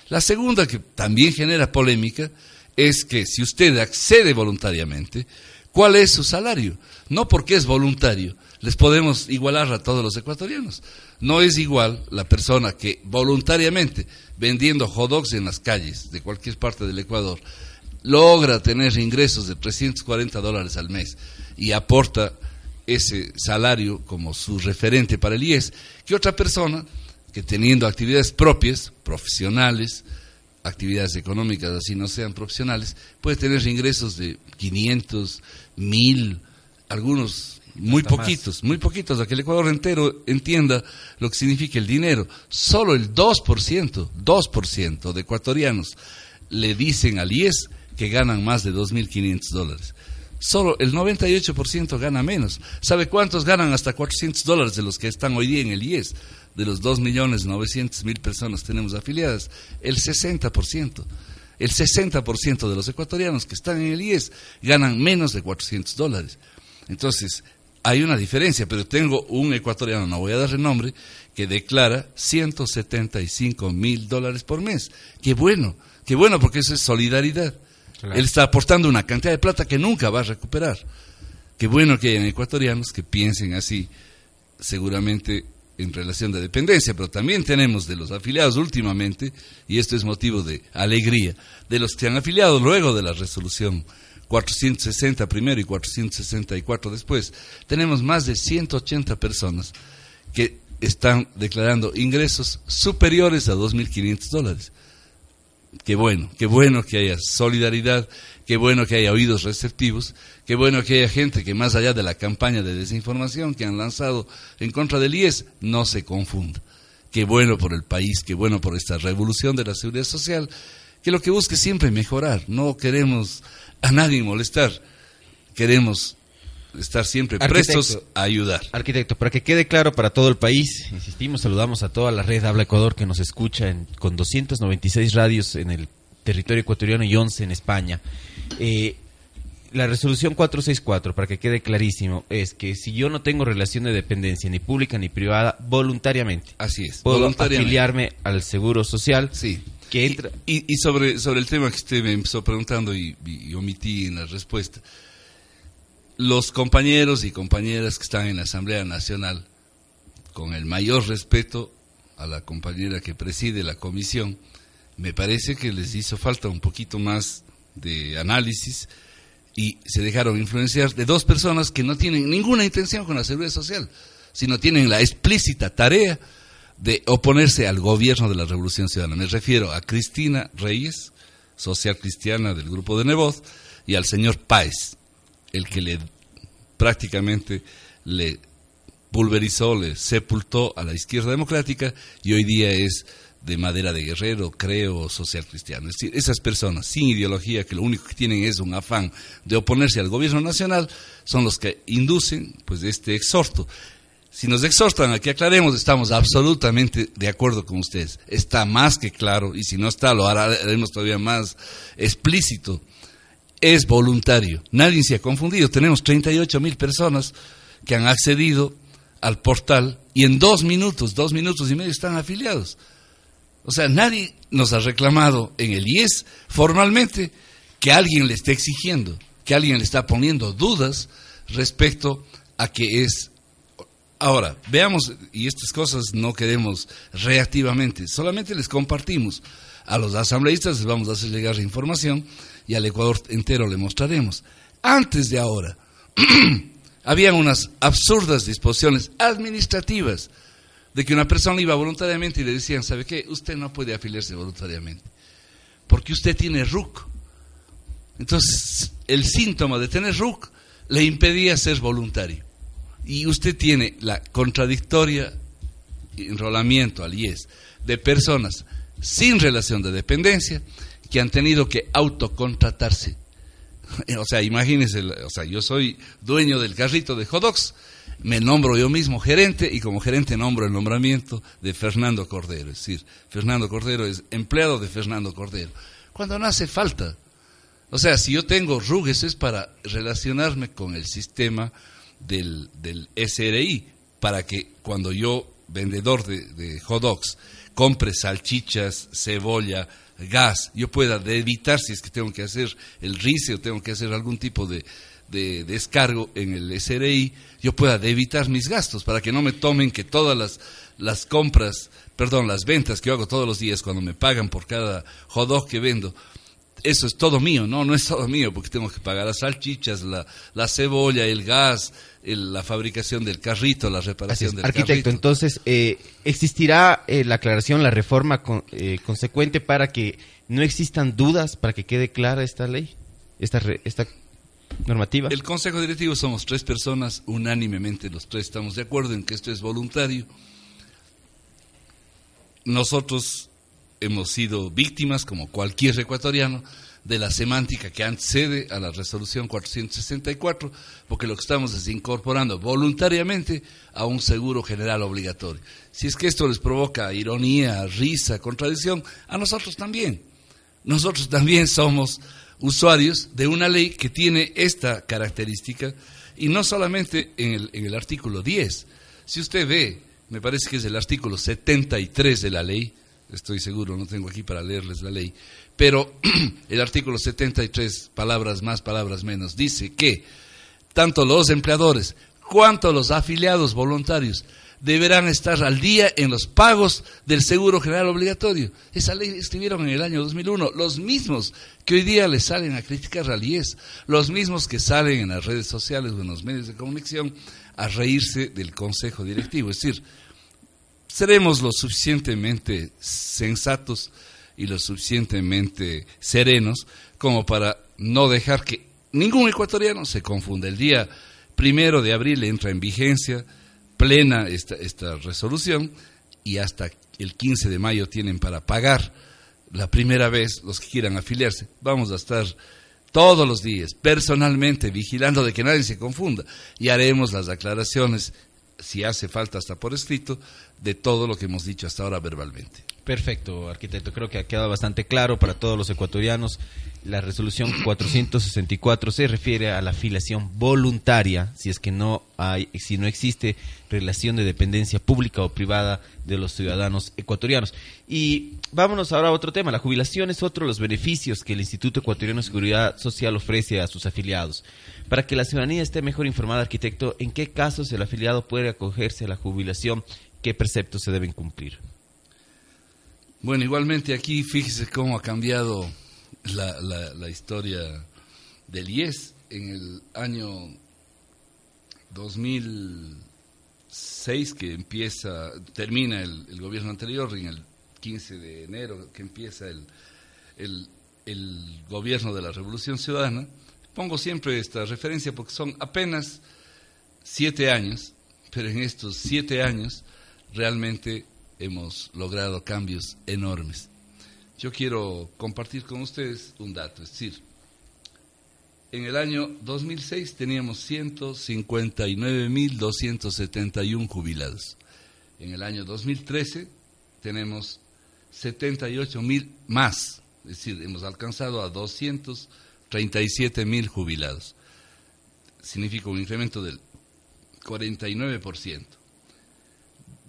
La segunda, que también genera polémica, es que si usted accede voluntariamente, ¿cuál es su salario? No porque es voluntario, les podemos igualar a todos los ecuatorianos. No es igual la persona que voluntariamente, vendiendo hot dogs en las calles de cualquier parte del Ecuador, logra tener ingresos de 340 dólares al mes y aporta ese salario como su referente para el IES, que otra persona que teniendo actividades propias, profesionales, actividades económicas así no sean profesionales, puede tener ingresos de 500, 1000, algunos muy Hasta más. poquitos, muy poquitos, a que el Ecuador entero entienda lo que significa el dinero. Solo el 2%, 2% de ecuatorianos le dicen al IES que ganan más de 2.500 dólares. Solo el 98% gana menos. ¿Sabe cuántos ganan hasta 400 dólares de los que están hoy día en el IES? De los 2.900.000 personas que tenemos afiliadas, el 60%. El 60% de los ecuatorianos que están en el IES ganan menos de 400 dólares. Entonces, hay una diferencia, pero tengo un ecuatoriano, no voy a darle nombre, que declara 175 mil dólares por mes. Qué bueno, qué bueno, porque eso es solidaridad. Claro. Él está aportando una cantidad de plata que nunca va a recuperar. Qué bueno que hayan ecuatorianos que piensen así, seguramente en relación de dependencia, pero también tenemos de los afiliados últimamente, y esto es motivo de alegría, de los que han afiliado luego de la resolución 460 primero y 464 después, tenemos más de 180 personas que están declarando ingresos superiores a 2.500 dólares. Qué bueno, qué bueno que haya solidaridad, qué bueno que haya oídos receptivos, qué bueno que haya gente que más allá de la campaña de desinformación que han lanzado en contra del IES, no se confunda. Qué bueno por el país, qué bueno por esta revolución de la seguridad social, que lo que busca es siempre mejorar. No queremos a nadie molestar, queremos estar siempre prestos a ayudar. Arquitecto, para que quede claro para todo el país, insistimos, saludamos a toda la red Habla Ecuador que nos escucha en- con 296 radios en el territorio ecuatoriano y 11 en España. Eh, la resolución 464, para que quede clarísimo, es que si yo no tengo relación de dependencia ni pública ni privada, voluntariamente, Así es, puedo afiliarme al seguro social. Sí. Que entra. Y, y sobre, sobre el tema que usted me empezó preguntando y omití en la respuesta, los compañeros y compañeras que están en la Asamblea Nacional, con el mayor respeto a la compañera que preside la comisión, me parece que les hizo falta un poquito más de análisis y se dejaron influenciar de dos personas que no tienen ninguna intención con la seguridad social, sino tienen la explícita tarea de oponerse al gobierno de la Revolución Ciudadana. Me refiero a Cristina Reyes, social cristiana del grupo de Nevoz, y al señor Páez, el que le prácticamente le pulverizó, le sepultó a la izquierda democrática y hoy día es de madera de guerrero, creo, social cristiano. Es decir, esas personas sin ideología que lo único que tienen es un afán de oponerse al gobierno nacional son los que inducen pues este exhorto. Si nos exhortan a que aclaremos, estamos absolutamente de acuerdo con ustedes. Está más que claro, y si no está, lo haremos todavía más explícito. Es voluntario. Nadie se ha confundido. Tenemos 38 mil personas que han accedido al portal y en dos minutos, dos minutos y medio están afiliados. O sea, nadie nos ha reclamado en el IES formalmente que alguien le esté exigiendo, que alguien le está poniendo dudas respecto a que es Ahora, veamos, y estas cosas no queremos reactivamente, solamente les compartimos. A los asambleístas les vamos a hacer llegar la información y al Ecuador entero le mostraremos. Antes de ahora, habían unas absurdas disposiciones administrativas de que una persona iba voluntariamente y le decían, ¿sabe qué? Usted no puede afiliarse voluntariamente, porque usted tiene RUC. Entonces, el síntoma de tener RUC le impedía ser voluntario y usted tiene la contradictoria enrolamiento al IES de personas sin relación de dependencia que han tenido que autocontratarse. O sea, imagínense, o sea, yo soy dueño del carrito de dogs, me nombro yo mismo gerente y como gerente nombro el nombramiento de Fernando Cordero. Es decir, Fernando Cordero es empleado de Fernando Cordero. Cuando no hace falta. O sea, si yo tengo RUG, eso es para relacionarme con el sistema del, del SRI, para que cuando yo, vendedor de, de hot dogs, compre salchichas, cebolla, gas, yo pueda debitar si es que tengo que hacer el RICE o tengo que hacer algún tipo de, de descargo en el SRI, yo pueda debitar mis gastos para que no me tomen que todas las, las compras, perdón, las ventas que yo hago todos los días cuando me pagan por cada hot dog que vendo, eso es todo mío, no, no es todo mío, porque tengo que pagar las salchichas, la, la cebolla, el gas, el- la fabricación del carrito, la reparación es. del Arquitecto, carrito. entonces, eh, ¿existirá eh, la aclaración, la reforma con- eh, consecuente para que no existan dudas, para que quede clara esta ley, esta, re- esta El Consejo Directivo somos tres personas, unánimemente los tres estamos de acuerdo en que esto es voluntario. Nosotros hemos sido víctimas, como cualquier ecuatoriano, de la semántica que antecede a la resolución 464, porque lo que estamos es incorporando voluntariamente a un seguro general obligatorio. Si es que esto les provoca ironía, risa, contradicción, a nosotros también. Nosotros también somos usuarios de una ley que tiene esta característica y no solamente en el, artículo 10. Si usted ve, me parece que es el artículo 73 de la ley, estoy seguro, no tengo aquí para leerles la ley, pero el artículo 73, palabras más, palabras menos, dice que tanto los empleadores cuanto los afiliados voluntarios deberán estar al día en los pagos del seguro general obligatorio. Esa ley escribieron en el año 2001 los mismos que hoy día le salen a criticar al IES, los mismos que salen en las redes sociales o en los medios de comunicación a reírse del consejo directivo. Es decir, seremos lo suficientemente sensatos y lo suficientemente serenos como para no dejar que ningún ecuatoriano se confunda. El día primero de abril entra en vigencia plena esta, esta resolución y hasta el 15 de mayo tienen para pagar la primera vez los que quieran afiliarse. Vamos a estar todos los días personalmente vigilando de que nadie se confunda y haremos las aclaraciones, si hace falta hasta por escrito, de todo lo que hemos dicho hasta ahora verbalmente. Perfecto, arquitecto. Creo que ha quedado bastante claro para todos los ecuatorianos. La resolución 464 se refiere a la afiliación voluntaria, si es que no hay, si no existe relación de dependencia pública o privada de los ciudadanos ecuatorianos. Y vámonos ahora a otro tema. La jubilación es otro de los beneficios que el Instituto Ecuatoriano de Seguridad Social ofrece a sus afiliados. Para que la ciudadanía esté mejor informada, arquitecto, ¿en qué casos el afiliado puede acogerse a la jubilación? ¿Qué preceptos se deben cumplir? Bueno, igualmente aquí fíjese cómo ha cambiado la, la- historia del IES. En el año 2006 que empieza, termina el, gobierno anterior, en el 15 de enero que empieza el, el gobierno de la Revolución Ciudadana, pongo siempre esta referencia porque son apenas siete años, pero en estos siete años realmente hemos logrado cambios enormes. Yo quiero compartir con ustedes un dato, es decir, en el año 2006 teníamos 159.271 jubilados. En el año 2013 tenemos 78.000 más, es decir, hemos alcanzado a 237.000 jubilados. Significa un incremento del 49%.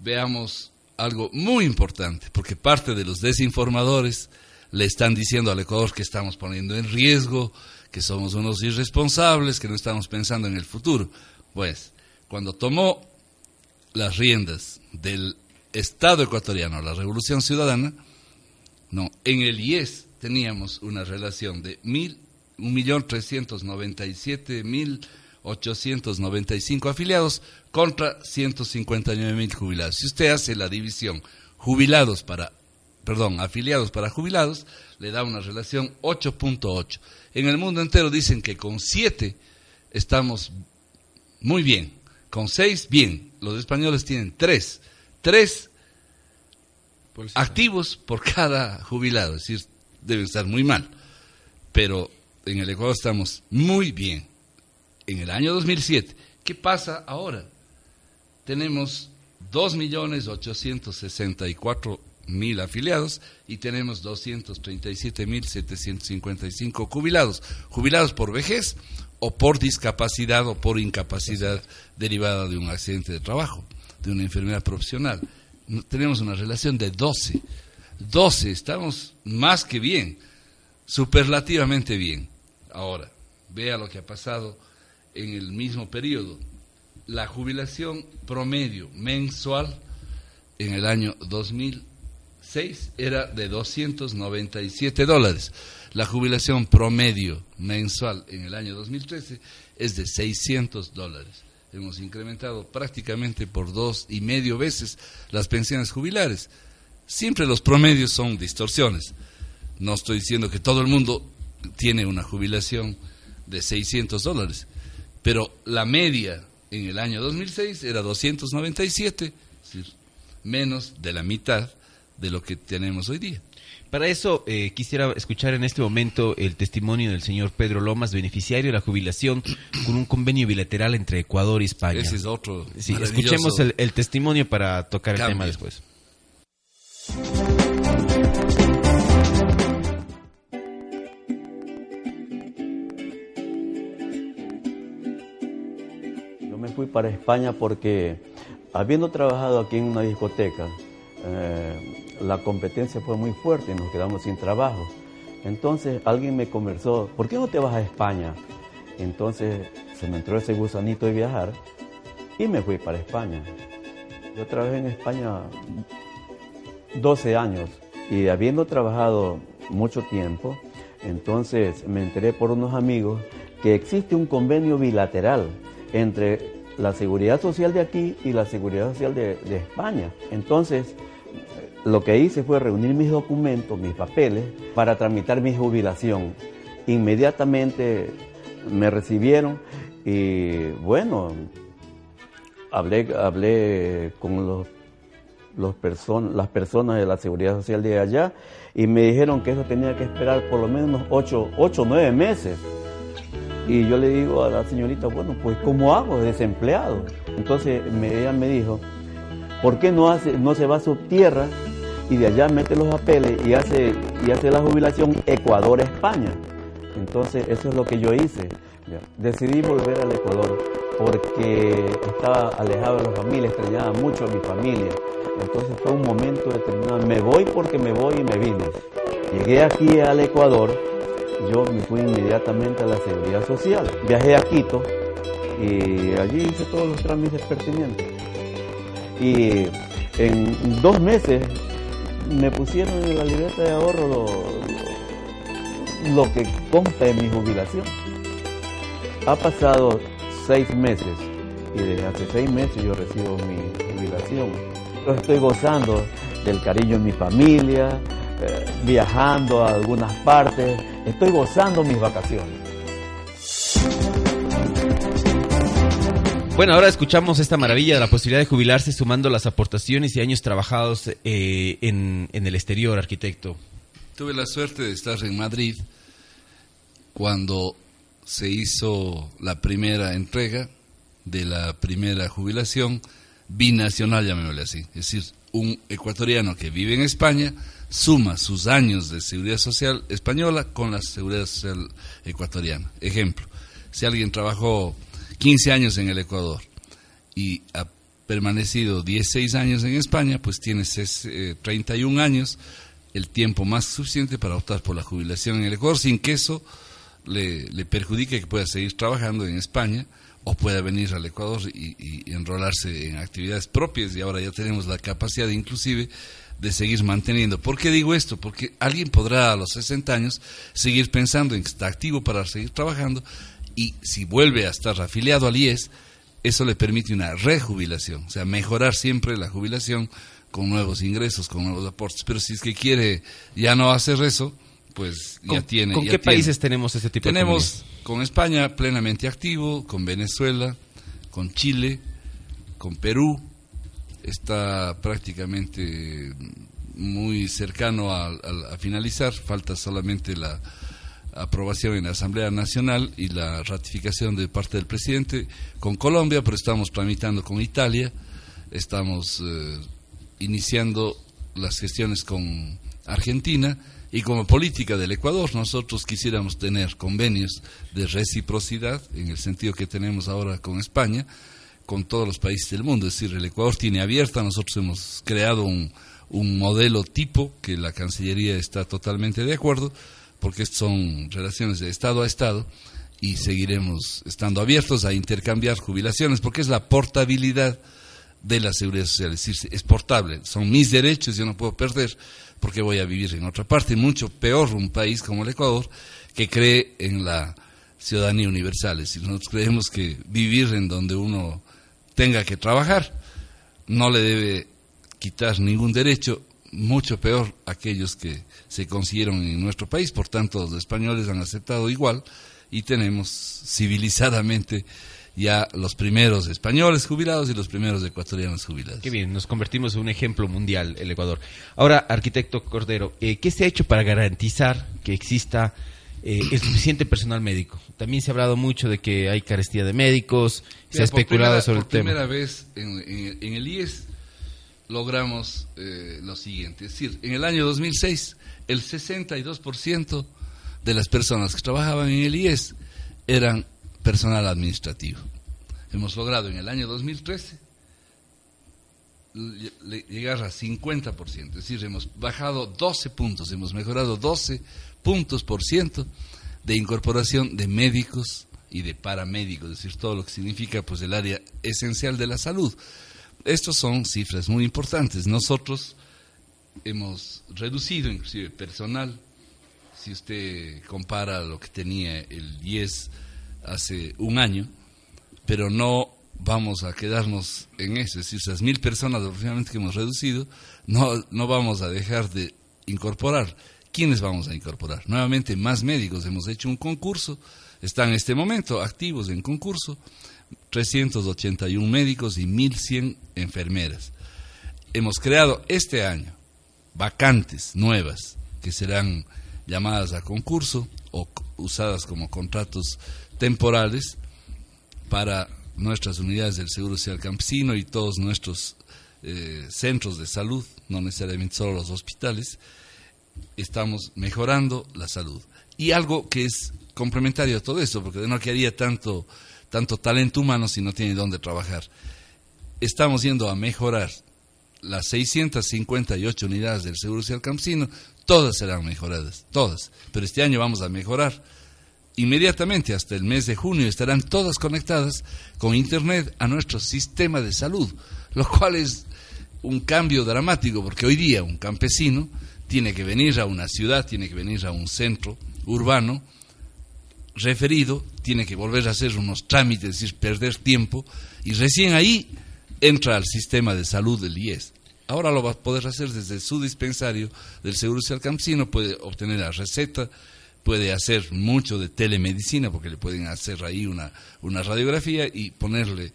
Veamos algo muy importante, porque parte de los desinformadores le están diciendo al Ecuador que estamos poniendo en riesgo, que somos unos irresponsables, que no estamos pensando en el futuro. Pues, cuando tomó las riendas del Estado ecuatoriano, la Revolución Ciudadana, no, en el IES teníamos una relación de mil, un millón trescientos noventa y siete mil 895 afiliados contra 159 mil jubilados. Si usted hace la división jubilados para, perdón, afiliados para jubilados, le da una relación 8.8. En el mundo entero dicen que con 7 estamos muy bien, con 6 bien. Los españoles tienen 3. 3 activos por cada jubilado, es decir, deben estar muy mal. Pero en el Ecuador estamos muy bien en el año 2007. ¿Qué pasa ahora? Tenemos 2.864.000 afiliados y tenemos 237.755 jubilados. Jubilados por vejez o por discapacidad o por incapacidad derivada de un accidente de trabajo, de una enfermedad profesional. Tenemos una relación de 12. 12, estamos más que bien, superlativamente bien. Ahora, vea lo que ha pasado en el mismo periodo. La jubilación promedio mensual en el año 2006 era de 297 dólares. La jubilación promedio mensual en el año 2013 es de 600 dólares. Hemos incrementado prácticamente por dos y medio veces las pensiones jubilares. Siempre los promedios son distorsiones. No estoy diciendo que todo el mundo tiene una jubilación de 600 dólares, pero la media en el año 2006 era 297, es decir, menos de la mitad de lo que tenemos hoy día. Para eso eh, quisiera escuchar en este momento el testimonio del señor Pedro Lomas, beneficiario de la jubilación con un convenio bilateral entre Ecuador y España. Ese es otro. Sí, escuchemos el, el testimonio para tocar el tema después. Fui para España porque, habiendo trabajado aquí en una discoteca, eh, la competencia fue muy fuerte y nos quedamos sin trabajo. Entonces alguien me conversó, ¿por qué no te vas a España? Entonces se me entró ese gusanito de viajar y me fui para España. Yo trabajé en España 12 años y habiendo trabajado mucho tiempo, entonces me enteré por unos amigos que existe un convenio bilateral entre la seguridad social de aquí y la seguridad social de, España. Entonces, lo que hice fue reunir mis documentos, mis papeles, para tramitar mi jubilación. Inmediatamente me recibieron y bueno, hablé, hablé con los, los person- las personas de la seguridad social de allá y me dijeron que eso tenía que esperar por lo menos unos 8 o 9 meses. Y yo le digo a la señorita, bueno, pues ¿cómo hago? Desempleado. Entonces me- ella me dijo, ¿por qué no, hace, no se va a su tierra y de allá mete los papeles y hace, y hace la jubilación Ecuador-España? Entonces eso es lo que yo hice. Decidí volver al Ecuador porque estaba alejado de la familia, extrañaba mucho a mi familia. Entonces fue un momento determinado. Me voy porque me voy y me vine. Llegué aquí al Ecuador, yo me fui inmediatamente a la seguridad social. Viajé a Quito y allí hice todos los trámites pertinentes. Y en dos meses me pusieron en la libreta de ahorro lo, lo- que consta de mi jubilación. Ha pasado seis meses y desde hace seis meses yo recibo mi jubilación. Yo estoy gozando del cariño de mi familia, eh, viajando a algunas partes, estoy gozando mis vacaciones. Bueno, ahora escuchamos esta maravilla de la posibilidad de jubilarse sumando las aportaciones y años trabajados eh, en, en el exterior, arquitecto. Tuve la suerte de estar en Madrid cuando se hizo la primera entrega de la primera jubilación binacional, llamémosle así. Es decir, un ecuatoriano que vive en España suma sus años de seguridad social española con la seguridad social ecuatoriana. Ejemplo, si alguien trabajó 15 años en el Ecuador y ha permanecido 16 años en España, pues tiene ses- eh, 31 años, el tiempo más suficiente para optar por la jubilación en el Ecuador, sin que eso le, perjudique que pueda seguir trabajando en España o pueda venir al Ecuador y, y- enrolarse en actividades propias y ahora ya tenemos la capacidad inclusive de seguir manteniendo. ¿Por qué digo esto? Porque alguien podrá a los 60 años seguir pensando en que está activo para seguir trabajando y si vuelve a estar afiliado al IES, eso le permite una rejubilación, o sea, mejorar siempre la jubilación con nuevos ingresos, con nuevos aportes. Pero si es que quiere ya no hacer eso, pues ya ¿Con- tiene. con ya qué tiene. países tenemos ese tipo de Tenemos con España plenamente activo, con Venezuela, con Chile, con Perú, está prácticamente muy cercano a, finalizar, falta solamente la aprobación en la Asamblea Nacional y la ratificación de parte del presidente con Colombia, pero estamos tramitando con Italia, estamos eh, iniciando las gestiones con Argentina y como política del Ecuador nosotros quisiéramos tener convenios de reciprocidad en el sentido que tenemos ahora con España con todos los países del mundo, es decir, el Ecuador tiene abierta, nosotros hemos creado un, modelo tipo que la Cancillería está totalmente de acuerdo, porque son relaciones de Estado a Estado y seguiremos estando abiertos a intercambiar jubilaciones, porque es la portabilidad de la seguridad social, es decir, es portable, son mis derechos, yo no puedo perder porque voy a vivir en otra parte, mucho peor un país como el Ecuador que cree en la ciudadanía universal, es decir, nosotros creemos que vivir en donde uno tenga que trabajar no le debe quitar ningún derecho, mucho peor aquellos que se consiguieron en nuestro país, por tanto los españoles han aceptado igual y tenemos civilizadamente ya los primeros españoles jubilados y los primeros ecuatorianos jubilados. Qué bien, nos convertimos en un ejemplo mundial el Ecuador. Ahora, arquitecto Cordero, eh, ¿qué se ha hecho para garantizar que exista eh, el suficiente personal médico? También se ha hablado mucho de que hay carestía de médicos, se ha especulado por primera, sobre por el tema. primera vez en, en- en el IES logramos eh, lo siguiente, es decir, en el año 2006 el 62% de las personas que trabajaban en el IES eran personal administrativo. Hemos logrado en el año 2013 ll- le- llegar a 50%, es decir, hemos bajado 12 puntos, hemos mejorado 12 puntos por ciento de incorporación de médicos y de paramédicos, es decir, todo lo que significa pues el área esencial de la salud. Estos son cifras muy importantes. Nosotros hemos reducido inclusive personal. Si usted compara lo que tenía el 10 hace un año, pero no vamos a quedarnos en eso. Es decir, esas mil personas aproximadamente que hemos reducido, no, no vamos a dejar de incorporar. ¿Quiénes vamos a incorporar? Nuevamente, más médicos. Hemos hecho un concurso, están en este momento activos en concurso, 381 médicos y 1.100 enfermeras. Hemos creado este año vacantes nuevas que serán llamadas a concurso o usadas como contratos temporales para nuestras unidades del Seguro Social Campesino y todos nuestros eh, centros de salud, no necesariamente solo los hospitales, estamos mejorando la salud. Y algo que es complementario a todo esto, porque no quedaría tanto, tanto talento humano si no tiene dónde trabajar. Estamos yendo a mejorar las 658 unidades del Seguro Social Campesino, todas serán mejoradas, todas. Pero este año vamos a mejorar inmediatamente, hasta el mes de junio, estarán todas conectadas con Internet a nuestro sistema de salud, lo cual es un cambio dramático, porque hoy día un campesino tiene que venir a una ciudad, tiene que venir a un centro urbano referido, tiene que volver a hacer unos trámites, es decir, perder tiempo, y recién ahí entra al sistema de salud del IES. Ahora lo va a poder hacer desde su dispensario del Seguro Social Campesino, puede obtener la receta, puede hacer mucho de telemedicina, porque le pueden hacer ahí una, una radiografía y ponerle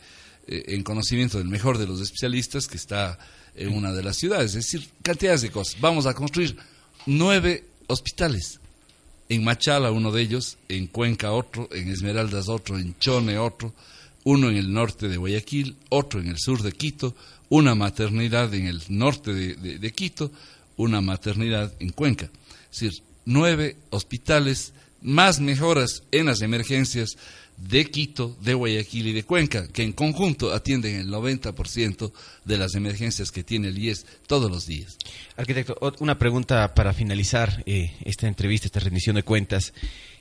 eh, en conocimiento del mejor de los especialistas que está en una de las ciudades. Es decir, cantidades de cosas. Vamos a construir nueve hospitales. En Machala uno de ellos, en Cuenca otro, en Esmeraldas otro, en Chone otro, uno en el norte de Guayaquil, otro en el sur de Quito, una maternidad en el norte de, de- de Quito, una maternidad en Cuenca. Es decir, nueve hospitales, más mejoras en las emergencias de Quito, de Guayaquil y de Cuenca, que en conjunto atienden el 90% de las emergencias que tiene el IES todos los días. Arquitecto, una pregunta para finalizar eh, esta entrevista, esta rendición de cuentas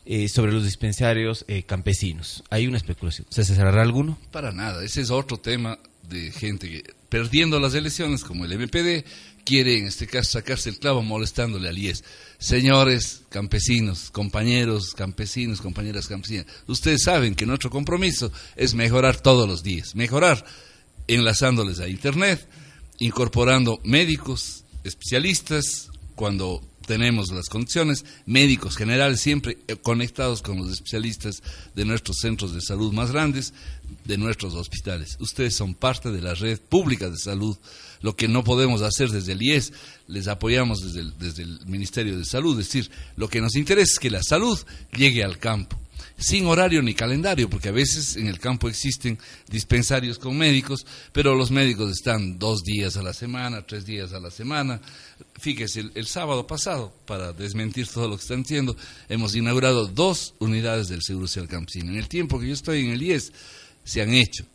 eh, sobre los dispensarios eh, campesinos. ¿Hay una especulación? ¿Se cerrará alguno? Para nada, ese es otro tema de gente que, perdiendo las elecciones, como el MPD, quiere en este caso sacarse el clavo molestándole al IES. Señores campesinos, compañeros campesinos, compañeras campesinas, ustedes saben que nuestro compromiso es mejorar todos los días, mejorar enlazándoles a Internet, incorporando médicos, especialistas, cuando tenemos las condiciones, médicos generales siempre eh, conectados con los especialistas de nuestros centros de salud más grandes, de nuestros hospitales. Ustedes son parte de la red pública de salud. Lo que no podemos hacer desde el IES, les apoyamos desde el, Ministerio de Salud. Es decir, lo que nos interesa es que la salud llegue al campo sin horario ni calendario, porque a veces en el campo existen dispensarios con médicos, pero los médicos están dos días a la semana, tres días a la semana. Fíjese, el, el sábado pasado, para desmentir todo lo que están diciendo, hemos inaugurado dos unidades del Seguro Social Campesino. En el tiempo que yo estoy en el IES, se han hecho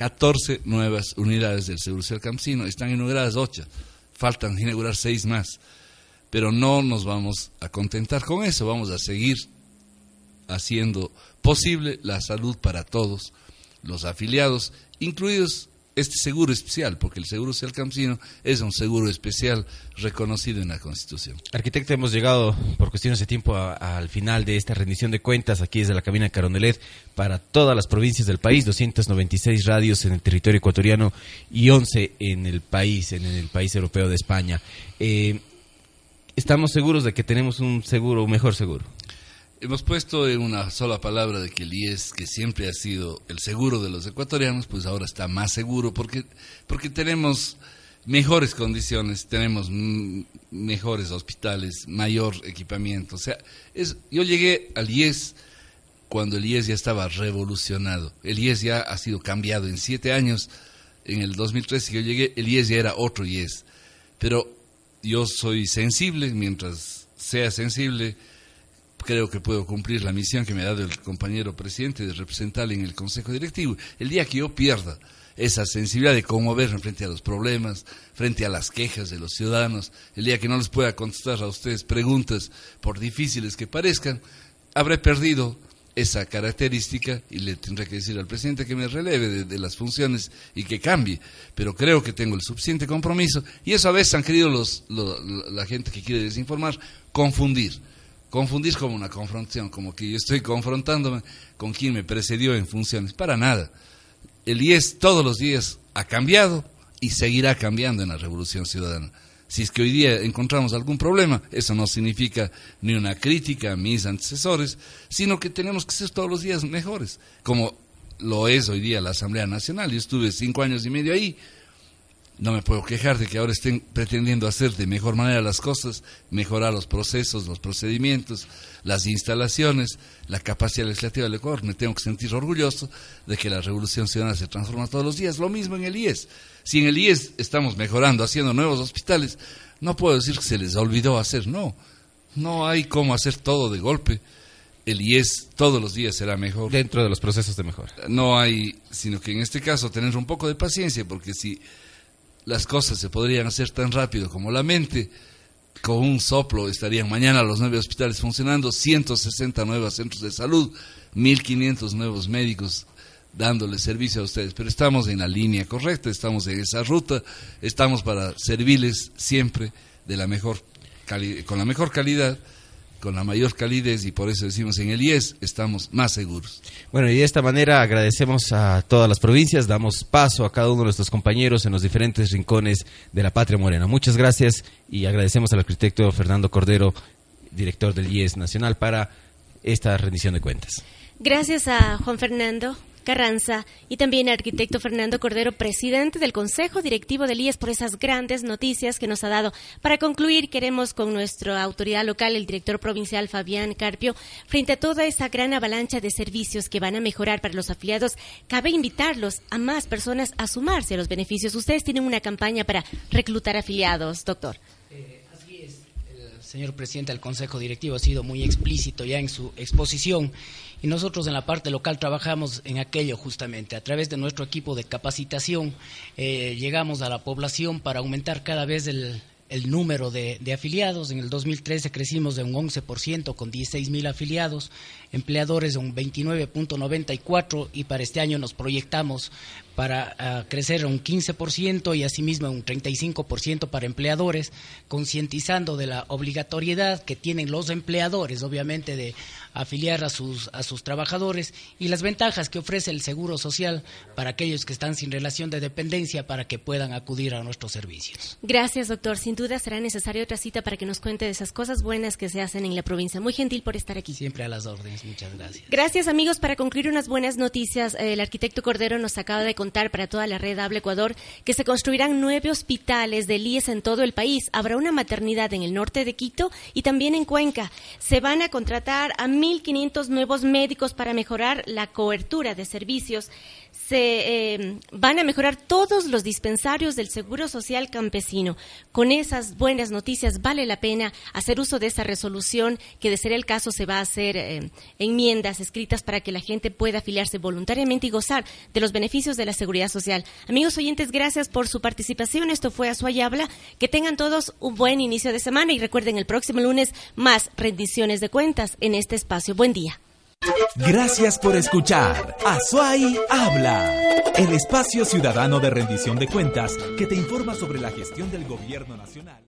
14 nuevas unidades del Seguro Social Campesino, están inauguradas ocho. faltan inaugurar seis más. Pero no nos vamos a contentar con eso, vamos a seguir haciendo posible la salud para todos los afiliados, incluidos este seguro especial, porque el seguro social campesino es un seguro especial reconocido en la Constitución. Arquitecto, hemos llegado por cuestiones de tiempo a- al final de esta rendición de cuentas aquí desde la cabina de Carondelet para todas las provincias del país, 296 radios en el territorio ecuatoriano y 11 en el país, en el país europeo de España. Eh, estamos seguros de que tenemos un seguro, un mejor seguro. Hemos puesto en una sola palabra de que el IES, que siempre ha sido el seguro de los ecuatorianos, pues ahora está más seguro porque, porque tenemos mejores condiciones, tenemos mejores hospitales, mayor equipamiento. O sea, es, yo llegué al IES cuando el IES ya estaba revolucionado. El IES ya ha sido cambiado en siete años. En el 2013 que yo llegué, el IES ya era otro IES. Pero yo soy sensible, mientras sea sensible, creo que puedo cumplir la misión que me ha dado el compañero presidente de representarle en el Consejo Directivo. El día que yo pierda esa sensibilidad de conmoverme frente a los problemas, frente a las quejas de los ciudadanos, el día que no les pueda contestar a ustedes preguntas, por difíciles que parezcan, habré perdido esa característica y le tendré que decir al presidente que me releve de, las funciones y que cambie. Pero creo que tengo el suficiente compromiso y eso a veces han querido los, lo- la gente que quiere desinformar confundir confundir como una confrontación, como que yo estoy confrontándome con quien me precedió en funciones. Para nada. El IES todos los días ha cambiado y seguirá cambiando en la Revolución Ciudadana. Si es que hoy día encontramos algún problema, eso no significa ni una crítica a mis antecesores, sino que tenemos que ser todos los días mejores, como lo es hoy día la Asamblea Nacional. Yo estuve cinco años y medio ahí, no me puedo quejar de que ahora estén pretendiendo hacer de mejor manera las cosas, mejorar los procesos, los procedimientos, las instalaciones, la capacidad legislativa del Ecuador. Me tengo que sentir orgulloso de que la revolución ciudadana se transforma todos los días. Lo mismo en el IES. Si en el IES estamos mejorando, haciendo nuevos hospitales, no puedo decir que se les olvidó hacer. No, no hay cómo hacer todo de golpe. El IES todos los días será mejor. Dentro de los procesos de mejora. No hay, sino que en este caso tener un poco de paciencia, porque si las cosas se podrían hacer tan rápido como la mente, con un soplo estarían mañana los nueve hospitales funcionando, 160 nuevos centros de salud, 1.500 nuevos médicos dándole servicio a ustedes. Pero estamos en la línea correcta, estamos en esa ruta, estamos para servirles siempre de la mejor con la mejor calidad, con la mayor calidez y por eso decimos en el IES estamos más seguros. Bueno, y de esta manera agradecemos a todas las provincias, damos paso a cada uno de nuestros compañeros en los diferentes rincones de la patria morena. Muchas gracias y agradecemos al arquitecto Fernando Cordero, director del IES Nacional, para esta rendición de cuentas. Gracias a Juan Fernando Carranza y también arquitecto Fernando Cordero, presidente del Consejo Directivo del IES, por esas grandes noticias que nos ha dado. Para concluir, queremos con nuestra autoridad local, el director provincial Fabián Carpio, frente a toda esa gran avalancha de servicios que van a mejorar para los afiliados, cabe invitarlos a más personas a sumarse a los beneficios. Ustedes tienen una campaña para reclutar afiliados, doctor. El señor presidente del Consejo Directivo ha sido muy explícito ya en su exposición y nosotros en la parte local trabajamos en aquello justamente. A través de nuestro equipo de capacitación eh, llegamos a la población para aumentar cada vez el, número de, de afiliados. En el 2013 crecimos de un 11% con 16 mil afiliados, empleadores de un 29.94 y para este año nos proyectamos para ah, crecer un 15% y asimismo un 35% para empleadores, concientizando de la obligatoriedad que tienen los empleadores, obviamente, de afiliar a sus, a sus trabajadores y las ventajas que ofrece el Seguro Social para aquellos que están sin relación de dependencia para que puedan acudir a nuestros servicios. Gracias, doctor. Sin duda será necesaria otra cita para que nos cuente de esas cosas buenas que se hacen en la provincia. Muy gentil por estar aquí. Siempre a las órdenes. Muchas gracias. Gracias amigos. Para concluir unas buenas noticias, eh, el arquitecto Cordero nos acaba de contar para toda la red Habla Ecuador que se construirán nueve hospitales del IES en todo el país. Habrá una maternidad en el norte de Quito y también en Cuenca. Se van a contratar a 1.500 nuevos médicos para mejorar la cobertura de servicios. Se eh, van a mejorar todos los dispensarios del Seguro Social Campesino. Con esas buenas noticias vale la pena hacer uso de esa resolución que de ser el caso se va a hacer eh, enmiendas escritas para que la gente pueda afiliarse voluntariamente y gozar de los beneficios de la seguridad social. Amigos oyentes, gracias por su participación. Esto fue Azuay Habla. Que tengan todos un buen inicio de semana y recuerden el próximo lunes más rendiciones de cuentas en este espacio. Buen día. Gracias por escuchar Azuay Habla, el espacio ciudadano de rendición de cuentas que te informa sobre la gestión del gobierno nacional.